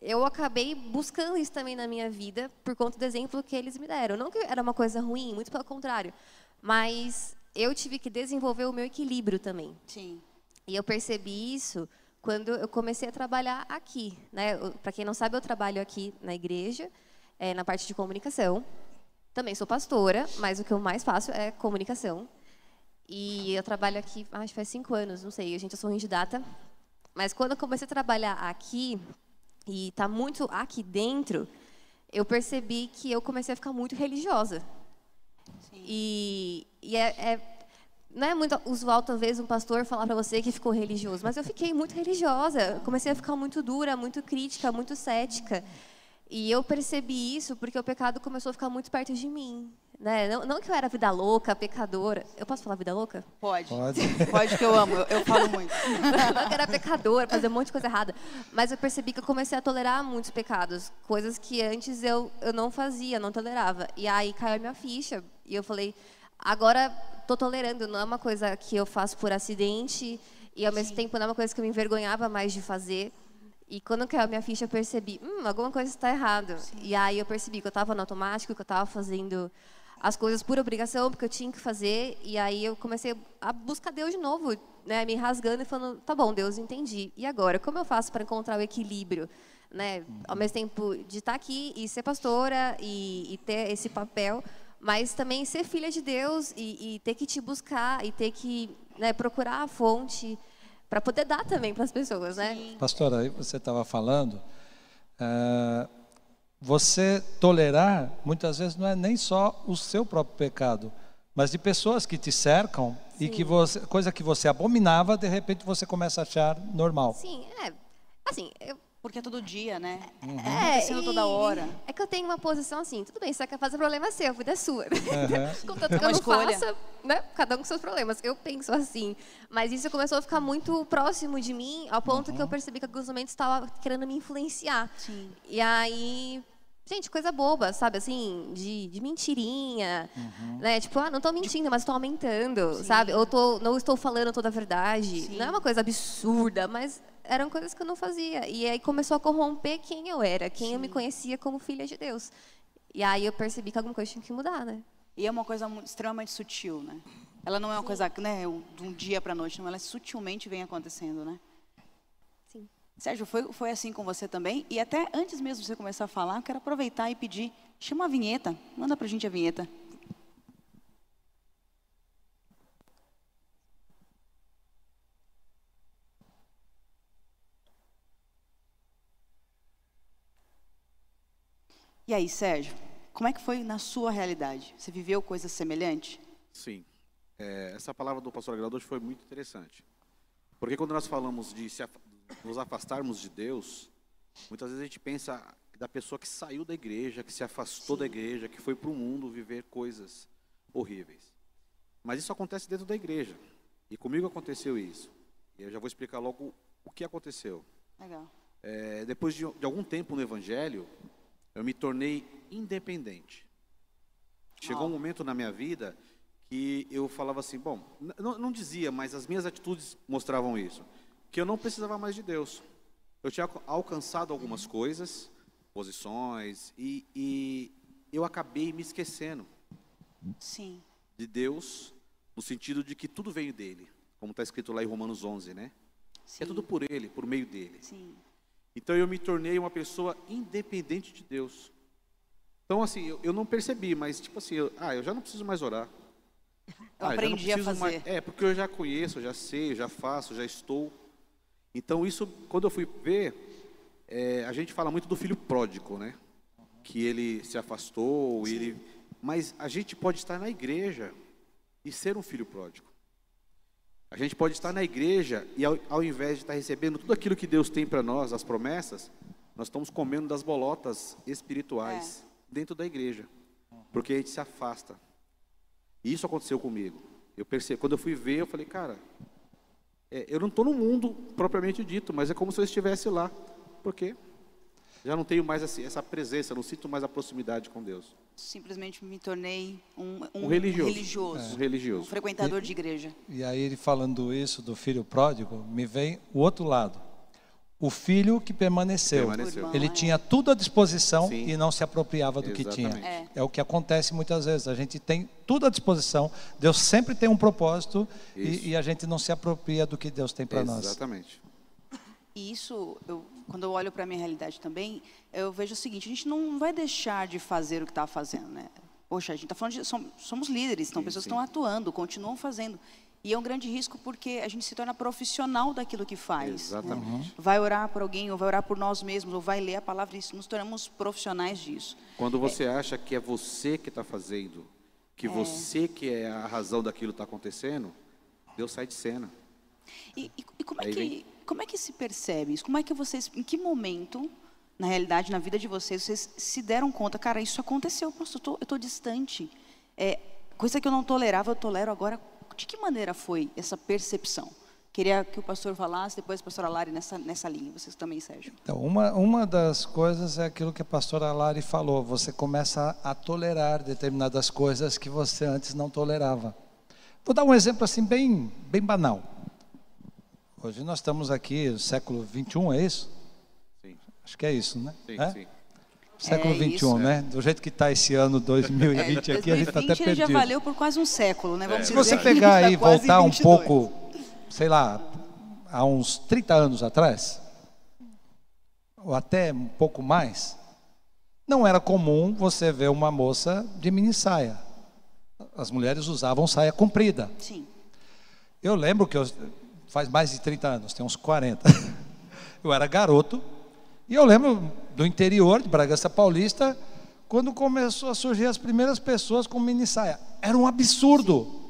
eu acabei buscando isso também na minha vida por conta do exemplo que eles me deram. Não que era uma coisa ruim, muito pelo contrário, mas eu tive que desenvolver o meu equilíbrio também. Sim. E eu percebi isso quando eu comecei a trabalhar aqui. Né? Para quem não sabe, eu trabalho aqui na igreja, eh, na parte de comunicação. Também sou pastora, mas o que eu mais faço é comunicação. E eu trabalho aqui, acho que faz cinco anos, não sei, a gente, eu sou data. Mas quando eu comecei a trabalhar aqui, e tá muito aqui dentro, eu percebi que eu comecei a ficar muito religiosa. Sim. E, e é, é, não é muito usual, talvez, um pastor falar para você que ficou religioso, mas eu fiquei muito religiosa. Comecei a ficar muito dura, muito crítica, muito cética. E eu percebi isso porque o pecado começou a ficar muito perto de mim. Né? Não, não que eu era vida louca, pecadora. Eu posso falar vida louca? Pode. Pode, [LAUGHS] Pode que eu amo, eu, eu falo muito. não que eu era pecadora, fazer um monte de coisa errada. Mas eu percebi que eu comecei a tolerar muitos pecados. Coisas que antes eu, eu não fazia, não tolerava. E aí caiu a minha ficha. E eu falei, agora estou tolerando. Não é uma coisa que eu faço por acidente. E ao mesmo Sim. tempo não é uma coisa que eu me envergonhava mais de fazer. E quando caiu a minha ficha, eu percebi, hum, alguma coisa está errada. E aí eu percebi que eu estava no automático, que eu estava fazendo as coisas por obrigação, porque eu tinha que fazer. E aí eu comecei a buscar Deus de novo, né, me rasgando e falando, tá bom, Deus, entendi. E agora, como eu faço para encontrar o equilíbrio? Né, ao mesmo tempo de estar tá aqui e ser pastora e, e ter esse papel, mas também ser filha de Deus e, e ter que te buscar e ter que né, procurar a fonte para poder dar também para as pessoas, né? Pastora, aí você estava falando, uh, você tolerar, muitas vezes, não é nem só o seu próprio pecado, mas de pessoas que te cercam Sim. e que você, coisa que você abominava, de repente você começa a achar normal. Sim, é. Assim, eu, porque é todo dia, né? Uhum. É, Acontecendo toda hora. É que eu tenho uma posição assim, tudo bem, você quer fazer problema seu, a vida é sua. Uhum. [LAUGHS] Contanto é que eu não escolha. faça, né? Cada um com seus problemas. Eu penso assim. Mas isso começou a ficar muito próximo de mim, ao ponto uhum. que eu uhum. percebi que alguns momentos estava querendo me influenciar. Sim. E aí Gente, coisa boba, sabe? Assim, de, de mentirinha, uhum. né? Tipo, ah, não estou mentindo, mas estou aumentando, Sim. sabe? Ou tô, não estou falando toda a verdade. Sim. Não é uma coisa absurda, mas eram coisas que eu não fazia. E aí começou a corromper quem eu era, quem Sim. eu me conhecia como filha de Deus. E aí eu percebi que alguma coisa tinha que mudar, né? E é uma coisa extremamente sutil, né? Ela não é uma coisa, né, de um dia para a noite, não. Ela sutilmente vem acontecendo, né? Sérgio, foi, foi assim com você também? E até antes mesmo de você começar a falar, eu quero aproveitar e pedir, chama a vinheta, manda para a gente a vinheta. E aí, Sérgio, como é que foi na sua realidade? Você viveu coisa semelhante? Sim. É, essa palavra do pastor Agrador foi muito interessante. Porque quando nós falamos de se, nos afastarmos de Deus, muitas vezes a gente pensa da pessoa que saiu da igreja, que se afastou Sim. da igreja, que foi para o mundo viver coisas horríveis. Mas isso acontece dentro da igreja. E comigo aconteceu isso. E eu já vou explicar logo o que aconteceu. Legal. É, depois de, de, algum tempo no Evangelho, eu me tornei independente. Chegou um momento na minha vida que eu falava assim, bom, não dizia, mas as minhas atitudes mostravam isso que eu não precisava mais de Deus. Eu tinha alcançado algumas coisas, posições, e, e eu acabei me esquecendo Sim. de Deus, no sentido de que tudo veio dele, como está escrito lá em Romanos 11, né? Sim. É tudo por ele, por meio dele. Sim. Então eu me tornei uma pessoa independente de Deus. Então, assim, eu, eu não percebi, mas tipo assim, eu, ah, eu já não preciso mais orar. Eu ah, aprendi a fazer. Mais, é, porque eu já conheço, eu já sei, eu já faço, já estou. Então, isso, quando eu fui ver, é, a gente fala muito do filho pródigo, né? Que ele se afastou, ele... mas a gente pode estar na igreja e ser um filho pródigo. A gente pode estar na igreja e, ao, ao invés de estar recebendo tudo aquilo que Deus tem para nós, as promessas, nós estamos comendo das bolotas espirituais é. dentro da igreja, porque a gente se afasta. E isso aconteceu comigo. Eu percebi, quando eu fui ver, eu falei, cara, é, eu não estou no mundo propriamente dito, mas é como se eu estivesse lá. Por quê? Já não tenho mais essa presença, não sinto mais a proximidade com Deus. Simplesmente me tornei um, um, um religioso. Um religioso. Um religioso. Um frequentador e, de igreja. E aí, ele falando isso do filho pródigo, me vem o outro lado o filho que permaneceu. permaneceu. Ele tinha tudo à disposição Sim. e não se apropriava do Exatamente. que tinha. É. é. o que acontece muitas vezes. A gente tem tudo à disposição, Deus sempre tem um propósito e, e, a gente não se apropria do que Deus tem para nós. Exatamente. E isso, eu, quando eu olho para a minha realidade também, eu vejo o seguinte: a gente não vai deixar de fazer o que está fazendo, né? Poxa, a gente está falando de. Somos, líderes, então Sim, pessoas sim. estão atuando, continuam fazendo. E é um grande risco porque a gente se torna profissional daquilo que faz. né? Exatamente. Vai orar por alguém, ou vai orar por nós mesmos, ou vai ler a palavra e nos tornamos profissionais disso. Quando você acha que é você que está fazendo, que você que é a razão daquilo que está acontecendo, Deus sai de cena. E, e- e como, é que, vem- como é que se percebe isso? Como é que vocês, em que momento, na realidade, na vida de vocês, vocês se deram conta, cara, isso aconteceu, pastor, eu tô distante. É, coisa que eu não tolerava, eu tolero agora. De que maneira foi essa percepção? Queria que o pastor falasse, depois a pastora Lari nessa, nessa linha, vocês também, Sérgio. Então, uma, uma das coisas é aquilo que a pastora Lari falou: você começa a tolerar determinadas coisas que você antes não tolerava. Vou dar um exemplo assim, bem, bem banal. Hoje nós estamos aqui, no século 21, é isso? Sim, Acho que é isso, né? sim, É? sim. Século É 21, isso. né? Do jeito que está esse ano 2020 aqui, a gente está até 2020 ele já perdido. valeu por quase um século, né? Vamos Se dizer você pegar tá aí e voltar um 22. pouco, sei lá, há uns 30 anos atrás, ou até um pouco mais, não era comum você ver uma moça de mini saia. As mulheres usavam saia comprida. Sim. Eu lembro que eu, faz mais de 30 anos, tem uns 40. [LAUGHS] Eu era garoto e eu lembro do interior de Bragança Paulista, quando começou a surgir as primeiras pessoas com mini saia. Era um absurdo.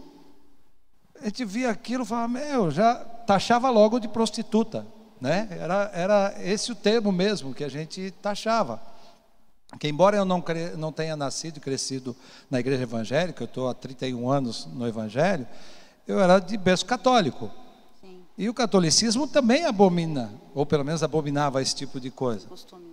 A gente via aquilo e falava, meu, já taxava logo de prostituta. Né? Era, era esse o termo mesmo que a gente taxava. Que embora eu não, cre- não tenha nascido e crescido na igreja evangélica, eu estou há 31 anos no evangelho, eu era de berço católico. E o catolicismo também abomina, ou pelo menos abominava esse tipo de coisa.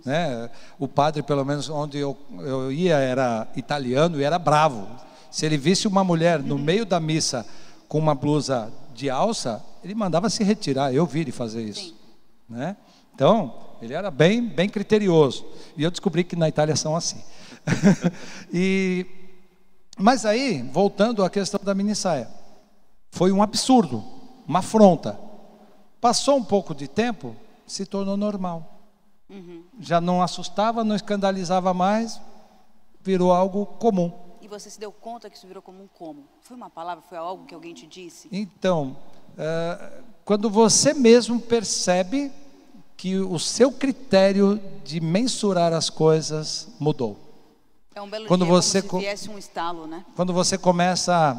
Né? O padre, pelo menos onde eu, eu ia, era italiano e era bravo. Se ele visse uma mulher no meio da missa com uma blusa de alça, ele mandava se retirar. Eu vi ele fazer isso. Sim. Né? Então, ele era bem, bem criterioso. E eu descobri que na Itália são assim. [LAUGHS] e, mas aí, voltando à questão da mini saia, foi um absurdo, uma afronta. Passou um pouco de tempo, se tornou normal. Já não assustava, não escandalizava mais, virou algo comum. E você se deu conta que isso virou como um como? Foi uma palavra, foi algo que alguém te disse? Então, eh, quando você mesmo percebe que o seu critério de mensurar as coisas mudou. É um belo Quando dia, você como co- se um estalo, né? Quando você começa a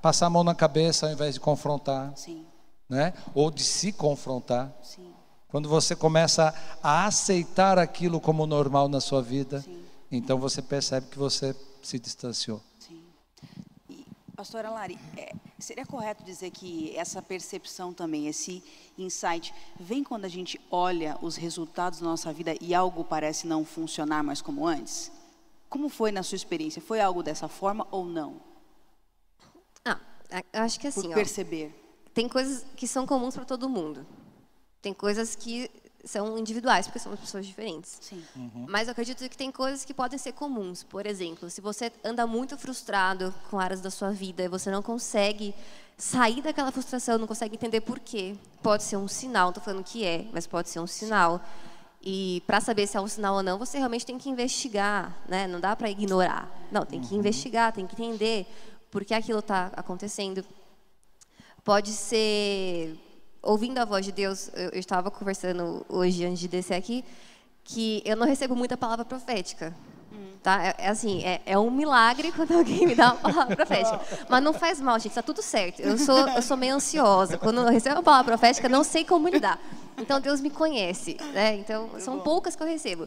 passar a mão na cabeça ao invés de confrontar, Sim, né? ou de se confrontar. sim, Quando você começa a aceitar aquilo como normal na sua vida, Sim. então você percebe que você se distanciou. sim. E, pastora Lari, é, seria correto dizer que essa percepção também, esse insight, vem quando a gente olha os resultados da nossa vida e algo parece não funcionar mais como antes? Como foi na sua experiência? Foi algo dessa forma ou não? Ah, acho que Por assim, ó, perceber. Tem coisas que são comuns para todo mundo. Tem coisas que são individuais, porque somos pessoas diferentes. Sim. Mas eu acredito que tem coisas que podem ser comuns. Por exemplo, se você anda muito frustrado com áreas da sua vida e você não consegue sair daquela frustração, não consegue entender por quê, pode ser um sinal, não estou falando que é, mas pode ser um sinal. E para saber se é um sinal ou não, você realmente tem que investigar, né? Não dá para ignorar. Não, tem que investigar, tem que entender por que aquilo está acontecendo. Pode ser ouvindo a voz de Deus. Eu, eu estava conversando hoje antes de descer aqui que eu não recebo muita palavra profética. Tá? É, é assim, é, é um milagre [LAUGHS] quando alguém me dá uma palavra profética. Mas não faz mal, gente, está tudo certo. Eu sou, eu sou meio ansiosa. Quando eu recebo uma palavra profética, não sei como lidar. Então Deus me conhece, né? Então são poucas que eu recebo.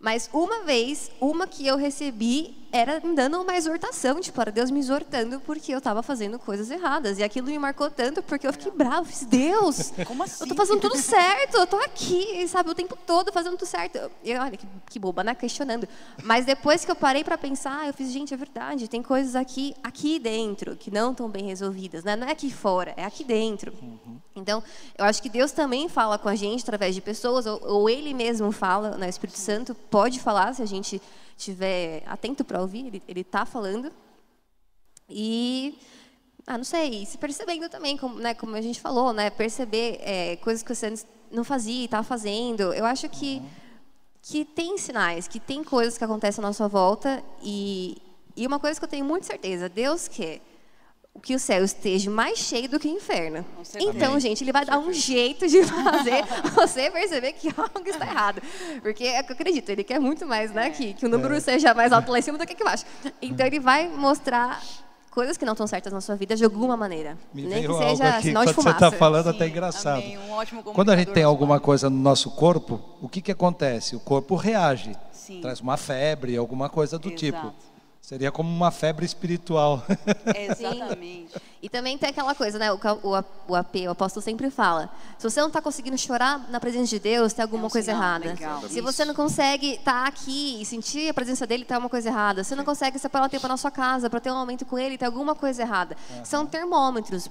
Mas uma vez, uma que eu recebi era dando uma exortação, tipo, era Deus me exortando porque eu estava fazendo coisas erradas. E aquilo me marcou tanto porque eu fiquei brava. Fiz, Deus, Como eu tô assim? fazendo tudo certo, eu tô aqui, sabe, o tempo todo fazendo tudo certo. E olha, que, que boba, né? Questionando. Mas depois que eu parei para pensar, eu fiz, gente, é verdade, tem coisas aqui, aqui dentro que não estão bem resolvidas, né? Não é aqui fora, é aqui dentro. Então, eu acho que Deus também fala com a gente através de pessoas, ou, ou Ele mesmo fala, né? O Espírito Santo pode falar se a gente estiver atento para ouvir, ele, ele tá falando. E, ah, não sei, se percebendo também, como, né, como a gente falou, né, perceber é, coisas que você antes não fazia e estava fazendo. Eu acho que, que tem sinais, que tem coisas que acontecem à nossa volta e, E uma coisa que eu tenho muita certeza, Deus quer que o céu esteja mais cheio do que o inferno. Então, gente, ele vai dar um jeito de [LAUGHS] fazer você perceber que algo está errado. Porque é que eu acredito, ele quer muito mais, né? Que, que o número seja mais alto lá em cima do que aqui embaixo. Então, ele vai mostrar coisas que não estão certas na sua vida de alguma maneira. Me Nem que veio algo seja aqui sinal de quando você fumaça. está falando, até Sim, engraçado. amém. Um ótimo Quando a gente tem alguma coisa no nosso corpo, o que, que acontece? O corpo reage, Sim. traz uma febre, alguma coisa do tipo. Seria como uma febre espiritual. [LAUGHS] Exatamente. E também tem aquela coisa, né? O, o, o AP, o apóstolo sempre fala: se você não está conseguindo chorar na presença de Deus, tem alguma um coisa sinal, errada. legal. Se você não consegue estar aqui e sentir a presença dele, tem alguma coisa errada. Se você não consegue separar o tempo na sua casa para ter um momento com ele, tem alguma coisa errada. São termômetros,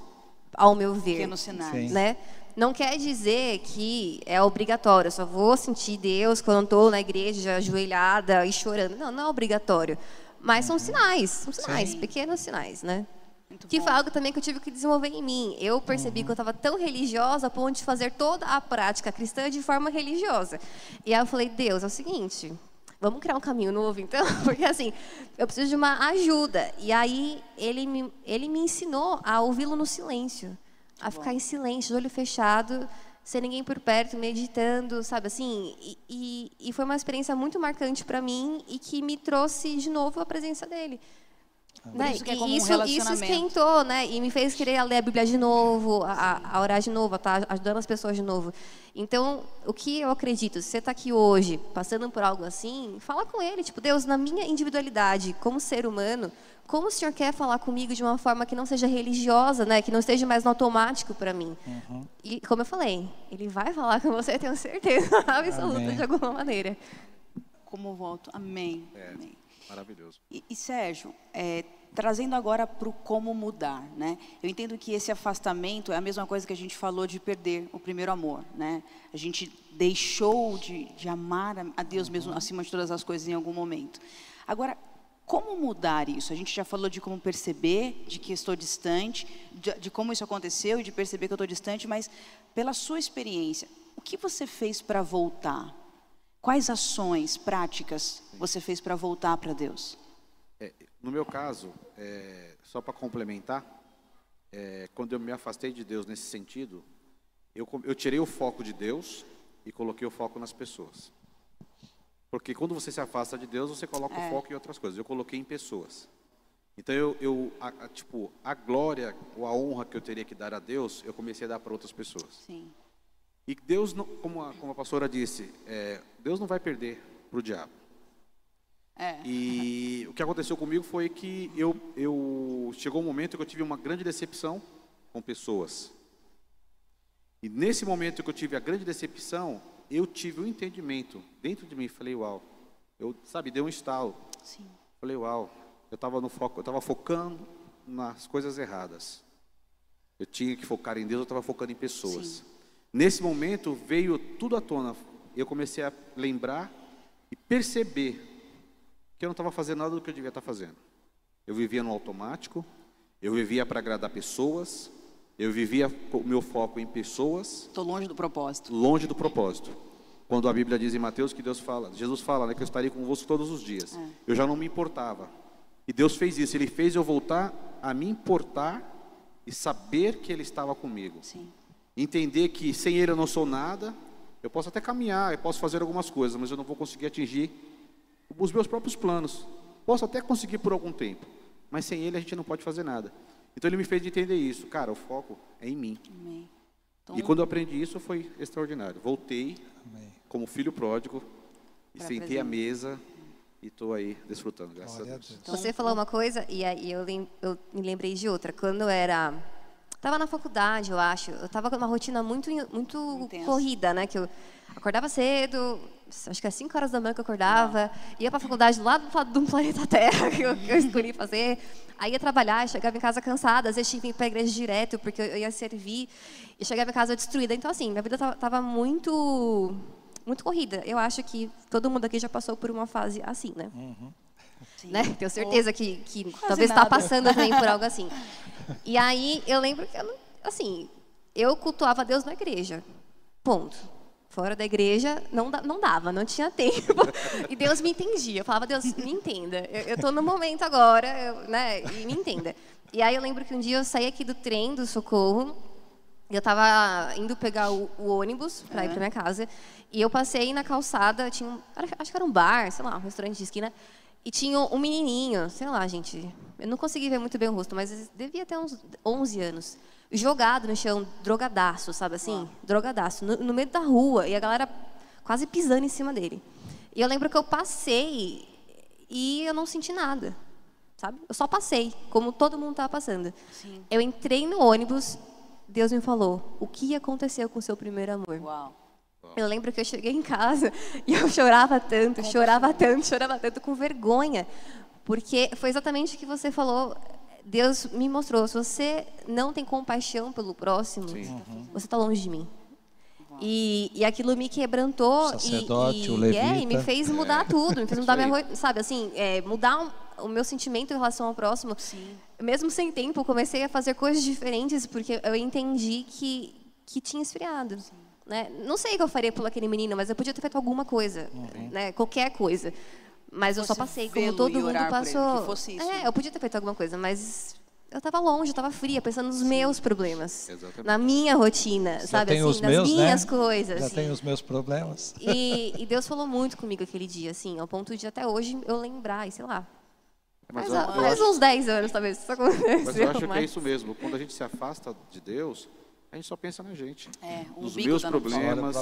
ao meu ver. Pequenos sinais. Sim. né? Não quer dizer que é obrigatório, eu só vou sentir Deus quando estou na igreja ajoelhada e chorando. Não, não é obrigatório. Mas são sinais, são sinais, pequenos sinais, né? Muito Que bom. foi algo também que eu tive que desenvolver em mim. Eu percebi que eu estava tão religiosa a ponto de fazer toda a prática cristã de forma religiosa. E aí eu falei, Deus, é o seguinte, vamos criar um caminho novo então? [LAUGHS] Porque assim, eu preciso de uma ajuda. E aí ele me, ele me ensinou a ouvi-lo no silêncio. A ficar em silêncio, de olho fechado, sem ninguém por perto, meditando, sabe assim? E, e, e foi uma experiência muito marcante para mim e que me trouxe de novo a presença dele. Né? isso que é E como um isso, isso esquentou, né? E me fez querer ler a Bíblia de novo, a, a orar de novo, a estar ajudando as pessoas de novo. Então, o que eu acredito, se você está aqui hoje, passando por algo assim, fala com ele, tipo, Deus, na minha individualidade, como ser humano, como o Senhor quer falar comigo de uma forma que não seja religiosa, né? Que não esteja mais no automático para mim. E, como eu falei, ele vai falar com você, tenho certeza [LAUGHS] absoluta, Amém. de alguma maneira. Como volto. Amém. Amém. Maravilhoso. E, e, Sérgio, é, trazendo agora para o como mudar, né? Eu entendo que esse afastamento é a mesma coisa que a gente falou de perder o primeiro amor, né? A gente deixou de, de amar a- Deus mesmo acima de todas as coisas em algum momento. Agora, como mudar isso? A gente já falou de como perceber de que estou distante, de, de como isso aconteceu e de perceber que eu estou distante, mas pela sua experiência, o que você fez para voltar? Quais ações práticas você fez para voltar para Deus? É, no meu caso, é, só para complementar, é, quando eu me afastei de Deus nesse sentido, eu, eu tirei o foco de Deus e coloquei o foco nas pessoas. Porque quando você se afasta de Deus, você coloca o foco em outras coisas. Eu coloquei em pessoas. Então eu, eu a- a- tipo, a glória ou a honra que eu teria que dar a Deus, eu comecei a dar para outras pessoas. Sim. E Deus, não, como, a, como a pastora disse, é, Deus não vai perder para o diabo. É. E o que aconteceu comigo foi que eu, eu chegou um momento que eu tive uma grande decepção com pessoas. E nesse momento que eu tive a grande decepção, eu tive um entendimento dentro de mim. Falei, uau, eu, sabe, deu um estalo. Sim. Falei, uau, eu estava no foco, eu estava focando nas coisas erradas. Eu tinha que focar em Deus, eu estava focando em pessoas. Sim. Nesse momento veio tudo à tona. Eu comecei a lembrar e perceber que eu não estava fazendo nada do que eu devia estar fazendo. Eu vivia no automático, eu vivia para agradar pessoas, eu vivia com o meu foco em pessoas, Estou longe do propósito. longe do propósito. Quando a Bíblia diz em Mateus que Deus fala, Jesus fala, né, que eu estarei convosco todos os dias. Eu já não me importava. E Deus fez isso, ele fez eu voltar a me importar e saber que ele estava comigo. Sim. Entender que sem ele eu não sou nada. Eu posso até caminhar, eu posso fazer algumas coisas, mas eu não vou conseguir atingir os meus próprios planos. Posso até conseguir por algum tempo, mas sem ele a gente não pode fazer nada. Então ele me fez entender isso. Cara, o foco é em mim. Amém. Então, E quando eu aprendi isso foi extraordinário. Voltei Amém. como filho pródigo e Pra sentei à mesa e estou aí desfrutando, graças Glória a a Deus. Deus. Então, Você falou uma coisa e aí eu, lem- eu me lembrei de outra. Quando eu era Tava na faculdade, eu acho. Eu tava com uma rotina muito, muito corrida, né? Que eu acordava cedo, acho que às 5 horas da manhã que eu acordava, ia pra faculdade lá do lado do [LAUGHS] planeta Terra, que eu, que eu escolhi fazer. Aí ia trabalhar, chegava em casa cansada, às vezes tinha que ir pra igreja direto, porque eu ia servir, e chegava em casa destruída. Então, assim, minha vida tava, tava muito, muito corrida. Eu acho que todo mundo aqui já passou por uma fase assim, né? Sim. né? Tenho certeza que, que Quase talvez está passando [LAUGHS] também por algo assim. E aí eu lembro que, eu assim, eu cultuava Deus na igreja. Ponto. Fora da igreja, não, da- não dava, não tinha [LAUGHS] tempo. E Deus me entendia. Eu falava, Deus, me entenda. Eu estou no momento agora, eu- né? E me entenda. E aí eu lembro que um dia eu saí aqui do trem do Socorro, eu estava indo pegar o, o ônibus para ir para minha casa, e eu passei na calçada, tinha um, acho que era um bar, sei lá, um restaurante de esquina, e tinha um menininho, sei lá, gente, eu não consegui ver muito bem o rosto, mas devia ter uns 11 anos, jogado no chão, drogadaço, sabe assim? Drogadaço, no, no meio da rua, e a galera quase pisando em cima dele. E eu lembro que eu passei e eu não senti nada, sabe? Eu só passei, como todo mundo estava passando. Sim. Eu entrei no ônibus, Deus me falou: o que aconteceu com o seu primeiro amor? Uau. Eu lembro que eu cheguei em casa [LAUGHS] e eu chorava tanto, chorava tanto, chorava tanto, com vergonha. Porque foi exatamente o que você falou. Deus me mostrou: se você não tem compaixão pelo próximo, você está longe de mim. E, e aquilo me quebrantou e- Sacerdote, e, e, é, e me fez mudar tudo, me fez mudar minha, sabe assim, é, mudar um- o meu sentimento em relação ao próximo. Sim. Mesmo sem tempo, comecei a fazer coisas diferentes porque eu entendi que que tinha esfriado. Né? Não sei o que eu faria por aquele menino, mas eu podia ter feito alguma coisa, né? qualquer coisa. Mas eu só passei, como todo mundo ele, passou. que fosse isso, é, né? eu podia ter feito alguma coisa, mas eu estava longe, eu estava fria, pensando nos meus problemas, Exatamente. na minha rotina, Já sabe assim, os nas meus, minhas né? coisas. Já assim. tem os meus problemas. E, e Deus falou muito comigo aquele dia, assim, ao ponto de até hoje eu lembrar, e sei lá. Mas eu, eu faz acho, uns 10 anos, talvez, isso aconteceu. mas eu acho que é mas- isso mesmo. Quando a gente se afasta de Deus, a gente só pensa na gente. É, o Nos meus problemas.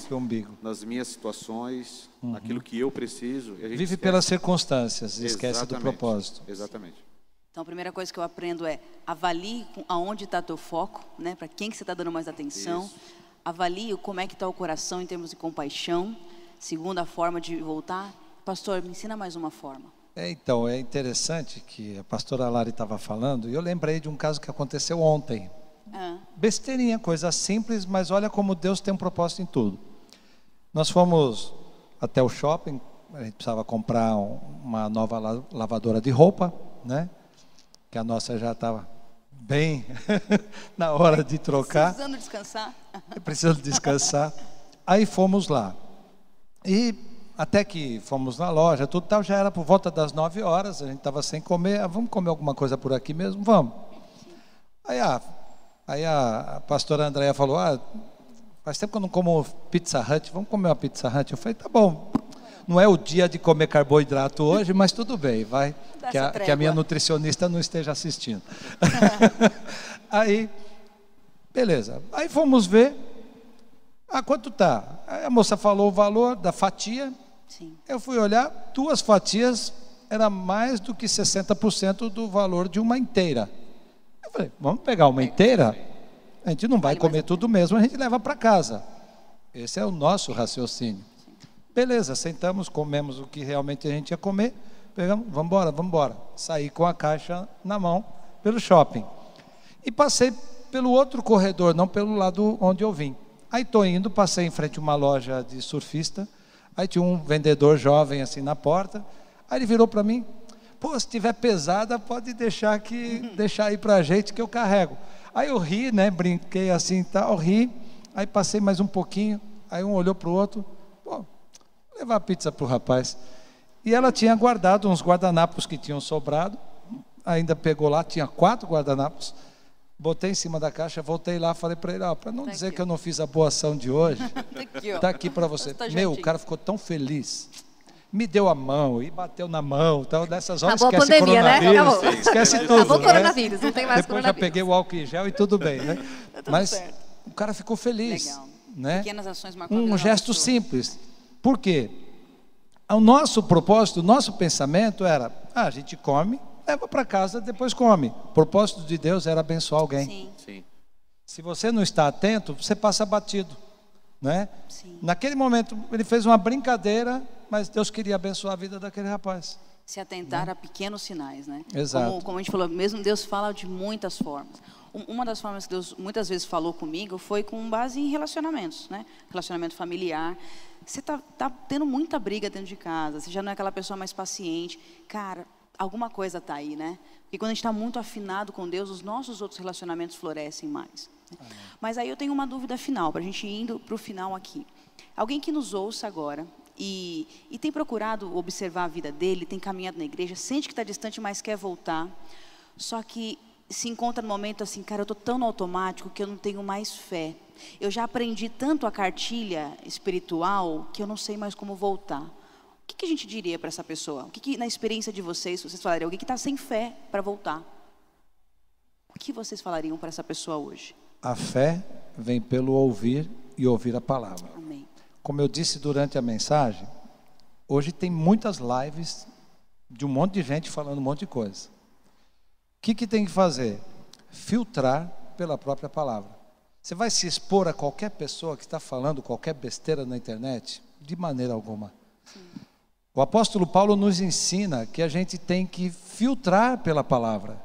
Nas minhas situações, naquilo que eu preciso. e a gente Vive esquece. pelas circunstâncias, esquece do propósito. Exatamente. Então, a primeira coisa que eu aprendo é avalie aonde está teu foco, né? Para quem que você está dando mais atenção. Isso. Avalie o como é que está o coração em termos de compaixão. Segunda forma de voltar. Pastor, me ensina mais uma forma. É, então, é interessante que a pastora Lari estava falando, e eu lembrei de um caso que aconteceu ontem. Ah, Besteirinha, coisa simples, mas olha como Deus tem um propósito em tudo. Nós fomos até o shopping, a gente precisava comprar um- uma nova la- lavadora de roupa, né? Que a nossa já estava bem [LAUGHS] na hora de trocar. precisando descansar. precisando descansar. Aí fomos lá. E até que fomos na loja, tudo tal, já era por volta das 9 horas, a gente estava sem comer, ah, vamos comer alguma coisa por aqui mesmo? Vamos. Aí a, aí a, a pastora Andréia falou, ah, faz tempo que eu não como Pizza Hut, vamos comer uma Pizza Hut. Eu falei, tá bom. Não é o dia de comer carboidrato hoje, mas tudo bem, vai. Que a, que a minha nutricionista não esteja assistindo. [LAUGHS] aí, beleza. Aí fomos ver. Ah, quanto tá? Aí a moça falou o valor da fatia. Sim. Eu fui olhar, duas fatias era mais do que 60% do valor de uma inteira. Eu falei, vamos pegar uma inteira? A gente não vai comer tudo mesmo, a gente leva para casa. Esse é o nosso raciocínio. Beleza, sentamos, comemos o que realmente a gente ia comer, pegamos, vamos embora, vamos embora. Saí com a caixa na mão pelo shopping. E passei pelo outro corredor, não pelo lado onde eu vim. Aí estou indo, passei em frente a uma loja de surfista, aí tinha um vendedor jovem assim na porta, aí ele virou para mim, pô, se tiver pesada, pode deixar aqui, [LAUGHS] deixar aí para a gente que eu carrego. Aí eu ri, né, brinquei assim e tal, ri, aí passei mais um pouquinho, aí um olhou para o outro, pô, vou levar a pizza para o rapaz. E ela tinha guardado uns guardanapos que tinham sobrado, ainda pegou lá, tinha quatro guardanapos, botei em cima da caixa, voltei lá, falei para ele, ó, para não Tá dizer aqui, que eu não fiz a boa ação de hoje, [LAUGHS] Aqui, ó. tá aqui para você. Tá Meu, o cara ficou tão feliz. Me deu a mão e bateu na mão, então nessas horas Acabou a esquece pandemia, né? coronavírus, Acabou. esquece tudo. Acabou o né? coronavírus, não tem mais Depois já peguei o álcool em gel e tudo bem, né? [LAUGHS] tudo Mas certo. o cara ficou feliz, Legal. né? Pequenas ações a Um gesto pessoa. simples. Por quê? O nosso propósito, o nosso pensamento era: ah, a gente come, leva para casa, depois come. O propósito de Deus era abençoar alguém. Sim, Sim. Se você não está atento, você passa batido, né? sim. Naquele momento ele fez uma brincadeira, mas Deus queria abençoar a vida daquele rapaz. Se atentar a pequenos sinais, né? Exato. Como, como a gente falou, mesmo Deus fala de muitas formas. Um- Uma das formas que Deus muitas vezes falou comigo foi com base em relacionamentos, né? Relacionamento familiar. Você tá, tá tendo muita briga dentro de casa, você já não é aquela pessoa mais paciente. Cara, alguma coisa tá aí, né? Porque quando a gente está muito afinado com Deus, os nossos outros relacionamentos florescem mais. Mas aí eu tenho uma dúvida final, para a gente ir indo para o final aqui. Alguém que nos ouça agora e, e tem procurado observar a vida dele, tem caminhado na igreja, sente que está distante, mas quer voltar, só que se encontra no momento assim, cara, eu estou tão no automático que eu não tenho mais fé. Eu já aprendi tanto a cartilha espiritual que eu não sei mais como voltar. O que, que a gente diria para essa pessoa? O que, que, na experiência de vocês, vocês falariam? Alguém que está sem fé para voltar. O que vocês falariam para essa pessoa hoje? A fé vem pelo ouvir e ouvir a palavra. Amém. Como eu disse durante a mensagem, hoje tem muitas lives de um monte de gente falando um monte de coisa. O que, que tem que fazer? Filtrar pela própria palavra. Você vai se expor a qualquer pessoa que está falando qualquer besteira na internet? De maneira alguma. O apóstolo Paulo nos ensina que a gente tem que filtrar pela palavra.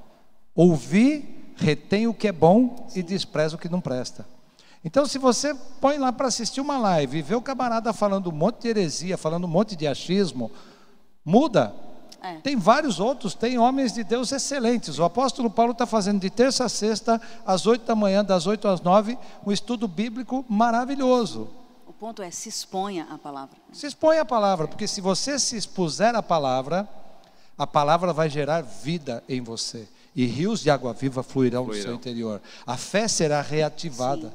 Ouvir, retém o que é bom e despreza o que não presta. Então, se você põe lá para assistir uma live e vê o camarada falando um monte de heresia, falando um monte de achismo, muda. É. Tem vários outros, tem homens de Deus excelentes. O apóstolo Paulo está fazendo de terça a sexta, às oito da manhã, das oito às nove, um estudo bíblico maravilhoso. O ponto é se exponha à palavra. Se expõe a palavra, porque se você se expuser à palavra, a palavra vai gerar vida em você. E rios de água viva fluirão, do seu interior. A fé será reativada.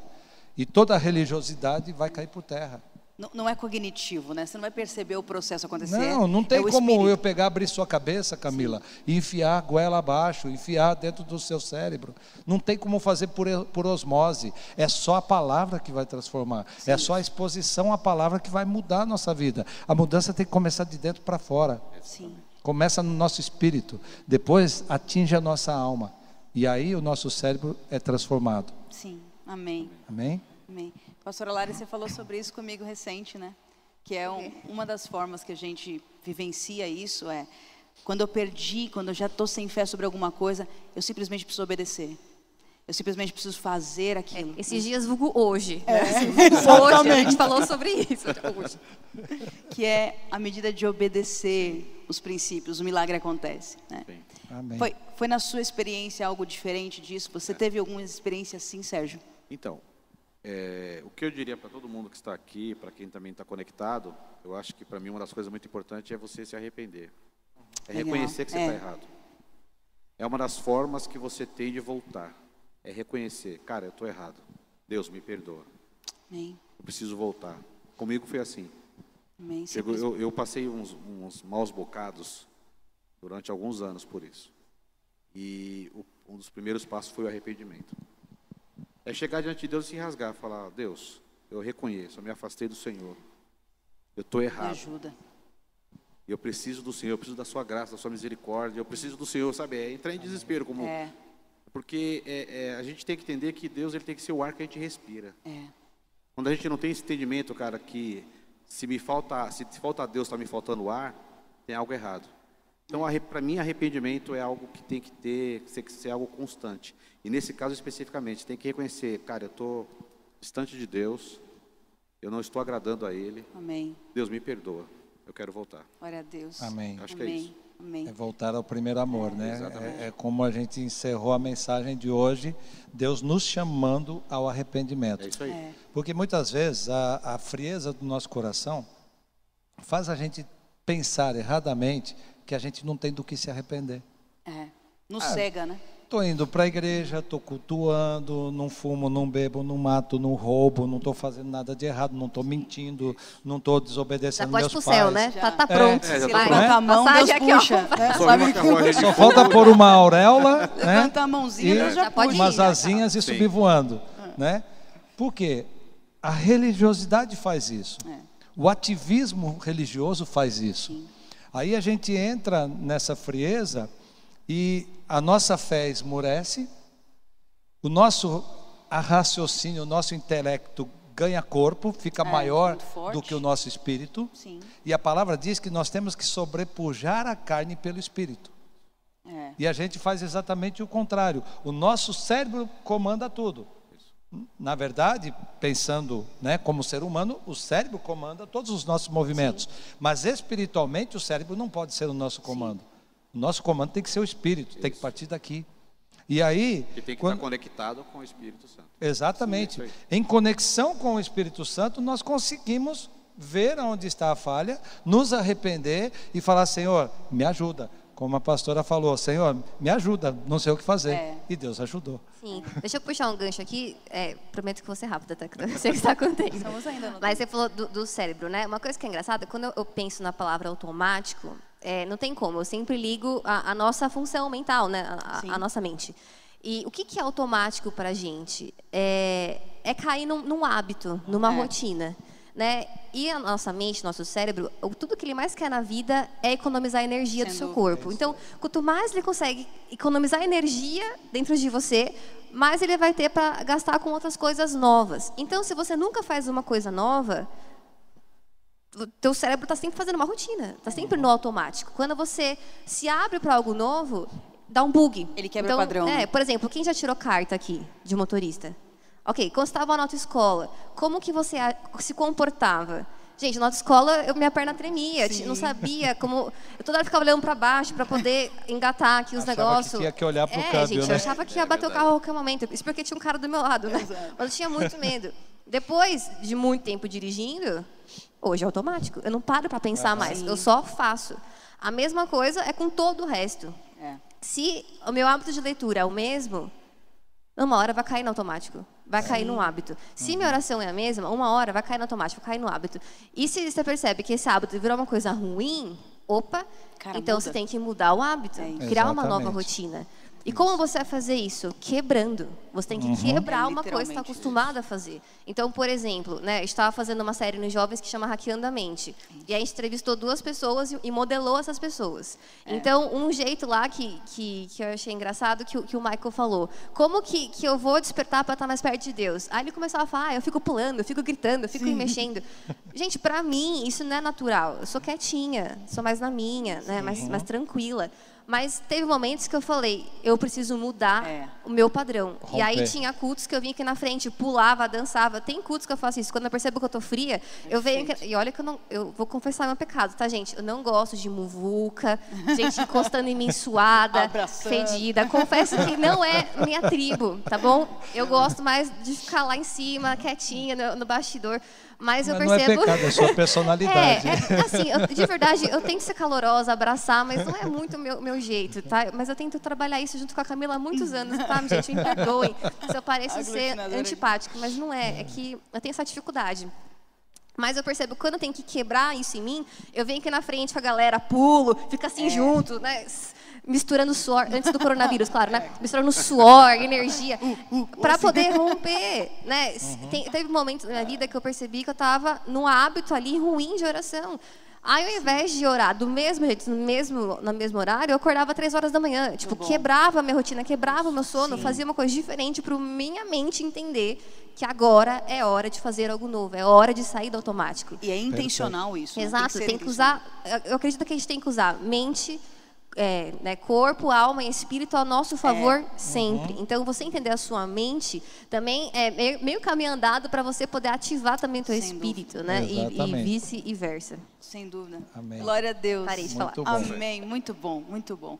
E toda a religiosidade vai cair por terra. Não, não é cognitivo, né? Você não vai perceber o processo acontecer. Não, não é tem o como espírito. eu pegar, abrir sua cabeça, Camila, e enfiar a goela abaixo, enfiar dentro do seu cérebro. Não tem como fazer por, por osmose. É só a palavra que vai transformar. É só a exposição à palavra que vai mudar a nossa vida. A mudança tem que começar de dentro para fora. Sim. Começa no nosso espírito, depois atinge a nossa alma. E aí o nosso cérebro é transformado. Sim. Amém. Amém? Amém. Pastora Lara, você falou sobre isso comigo recente, né? Que é um- uma das formas que a gente vivencia isso é quando eu perdi, quando eu já estou sem fé sobre alguma coisa, eu simplesmente preciso obedecer. Eu simplesmente preciso fazer aquilo. Esses dias, vulgo hoje. né? Hoje, a gente falou sobre isso. Hoje. Que é a medida de obedecer os princípios, o milagre acontece. Né? Foi, foi na sua experiência algo diferente disso? Você teve alguma experiência assim, Sérgio? Então, é, o que eu diria para todo mundo que está aqui, para quem também está conectado, eu acho que para mim uma das coisas muito importantes é você se arrepender. É Legal. reconhecer que você É. está errado. É uma das formas que você tem de voltar. É reconhecer, cara, eu estou errado. Deus me perdoa. Amém. Eu preciso voltar. Comigo foi assim. Amém. Chegou, eu, eu passei uns, uns maus bocados durante alguns anos por isso. E o- um dos primeiros passos foi o arrependimento. É chegar diante de Deus e se rasgar, falar: Deus, eu reconheço, eu me afastei do Senhor. Eu estou Me errado. ajuda. Eu preciso do Senhor, eu preciso da Sua graça, da Sua misericórdia. Eu preciso do Senhor, sabe? É entrar em desespero, como É, porque é, é, a gente tem que entender que Deus ele tem que ser o ar que a gente respira. é. Quando a gente não tem esse entendimento, cara, que se me falta, se falta Deus, está me faltando ar, tem algo errado. Então, para mim, arrependimento é algo que tem que ter, tem que ser algo constante. E nesse caso especificamente, tem que reconhecer, cara, eu estou distante de Deus, eu não estou agradando a Ele. Amém. Deus me perdoa, eu quero voltar. Glória a Deus. Amém. Acho que é Amém. isso. Amém. É voltar ao primeiro amor, né? exatamente. É, é como a gente encerrou a mensagem de hoje, Deus nos chamando ao arrependimento. É isso aí. É. Porque muitas vezes a, a frieza do nosso coração faz a gente pensar erradamente que a gente não tem do que se arrepender. É. Nos Ah. cega, né? Estou indo para a igreja, estou cultuando, não fumo, não bebo, não mato, não roubo, não estou fazendo nada de errado, não estou mentindo, não estou Já desobedecendo pode meus pro pais. céu, né? Já. Tá, tá É. pronto. É, já Se tá pronto. levanta a mão, Deus aqui, ó. puxa. né? Só Só falta pôr uma auréola, [LAUGHS] né? Levanta a mãozinha, E Deus já Já pode puxa. ir. umas asinhas e Sim. subir voando, né? Por quê? A religiosidade faz isso. É. O ativismo religioso faz isso. Aí a gente entra nessa frieza e a nossa fé esmurece, o nosso raciocínio, o nosso intelecto ganha corpo, fica É, maior do que o nosso espírito. Sim. E a palavra diz que nós temos que sobrepujar a carne pelo espírito. É. E a gente faz exatamente o contrário. O nosso cérebro comanda tudo. Na verdade, pensando né, como ser humano, o cérebro comanda todos os nossos movimentos. Mas espiritualmente, o cérebro não pode ser o nosso comando. O nosso comando tem que ser o Espírito, tem que partir daqui. E aí. Que tem que quando- estar conectado com o Espírito Santo. Exatamente. Sim, é isso em conexão com o Espírito Santo, nós conseguimos ver onde está a falha, nos arrepender e falar: Senhor, me ajuda. Como a pastora falou, Senhor, me ajuda, não sei o que fazer. É. E Deus ajudou. Sim. Deixa eu puxar um gancho aqui. É, prometo que vou ser rápida, tá? Que eu sei o que está acontecendo. Estamos ainda Mas você falou do, do cérebro, né? Uma coisa que é engraçada, quando eu, eu penso na palavra automático, é, não tem como. Eu sempre ligo a, a nossa função mental, né? A- A, nossa mente. E o que, que é automático para a gente? É, é cair num, num hábito, numa É. rotina. Né? E a nossa mente, nosso cérebro, o- tudo que ele mais quer na vida é economizar energia Sem do seu dúvida. corpo. Então, quanto mais ele consegue economizar energia dentro de você, mais ele vai ter para gastar com outras coisas novas. Então, se você nunca faz uma coisa nova, o teu cérebro está sempre fazendo uma rotina, está sempre no automático. Quando você se abre para algo novo, dá um bug. Ele quebra o padrão, É, né? por exemplo, quem já tirou carta aqui de motorista? Ok, quando você estava na autoescola, como que você se comportava? Gente, na autoescola, eu, minha perna tremia, ti- não sabia [LAUGHS] como... Eu toda hora ficava olhando para baixo para poder engatar aqui os Achava que negócios. tinha que olhar pro é, câmbio, gente, né? eu achava que ia bater o carro a qualquer momento. Isso porque tinha um cara do meu lado, né? Mas eu tinha muito medo. Depois de muito tempo dirigindo, hoje é automático. Eu não paro para pensar mais, eu só faço. A mesma coisa é com todo o resto. É. Se o meu hábito de leitura é o mesmo, uma hora vai cair no automático. Vai cair num hábito. Se minha oração é a mesma, uma hora vai cair no automático, vai cair no hábito. E se você percebe que esse hábito virou uma coisa ruim, opa, Cara, então muda. você tem que mudar o hábito, É criar uma nova rotina. E como você vai fazer isso? Quebrando. Você tem que Uhum. quebrar É uma coisa que está acostumado a fazer. Então, por exemplo, né, estava fazendo uma série nos jovens que chama Hackeando a Mente. E a gente entrevistou duas pessoas e, modelou essas pessoas. É. Então, um jeito lá que, que, que eu achei engraçado que, o- que o Michael falou. Como que, que eu vou despertar para estar mais perto de Deus? Aí ele começava a falar, ah, eu fico pulando, eu fico gritando, eu fico me mexendo. Gente, para mim, isso não é natural. Eu sou quietinha, sou mais na minha, né, mais, mais tranquila. Mas teve momentos que eu falei, eu preciso mudar É. o meu padrão. E aí Romper. tinha cultos que eu vinha aqui na frente, pulava, dançava. Tem cultos que eu faço isso. Quando eu percebo que eu tô fria, eu venho aqui, e olha que eu não, eu vou confessar meu pecado, tá, gente? Eu não gosto de muvuca, gente encostando em mim suada, Abraçando. fedida. Confesso que não é minha tribo, tá bom? Eu gosto mais de ficar lá em cima, quietinha no, no bastidor. Mas eu Mas não é percebo pecado, é sua personalidade. [LAUGHS] é, é, assim, eu- de verdade, eu tento ser calorosa, abraçar, mas não é muito o meu, meu jeito, tá? Mas eu tento trabalhar isso junto com a Camila há muitos anos, tá? Gente, me perdoem se eu pareço ser antipático, mas não é. É que eu tenho essa dificuldade. Mas eu percebo que quando eu tenho que quebrar isso em mim, eu venho aqui na frente com a galera, pulo, fica assim É. junto, né? Misturando suor, antes do coronavírus, claro, né? Misturando suor, energia, para poder romper, né? S- Tem, teve momentos na minha vida que eu percebi que eu estava num hábito ali ruim de oração. Aí, ao invés de orar do mesmo jeito, no mesmo, no mesmo horário, eu acordava três horas da manhã. Tipo, quebrava a minha rotina, quebrava o meu sono, fazia uma coisa diferente para minha mente entender que agora é hora de fazer algo novo, é hora de sair do automático. E é intencional isso. né? Exato, ser tem que intencional. usar. Eu acredito que a gente tem que usar mente, é, né, corpo, alma e espírito ao nosso favor sempre. Então, você entender a sua mente também é meio, meio caminho andado para você poder ativar também o teu Sem espírito, né? E, e vice-versa. Sem dúvida. Amém. Glória a Deus. Parei de Muito falar. bom. Amém. Muito bom, muito bom.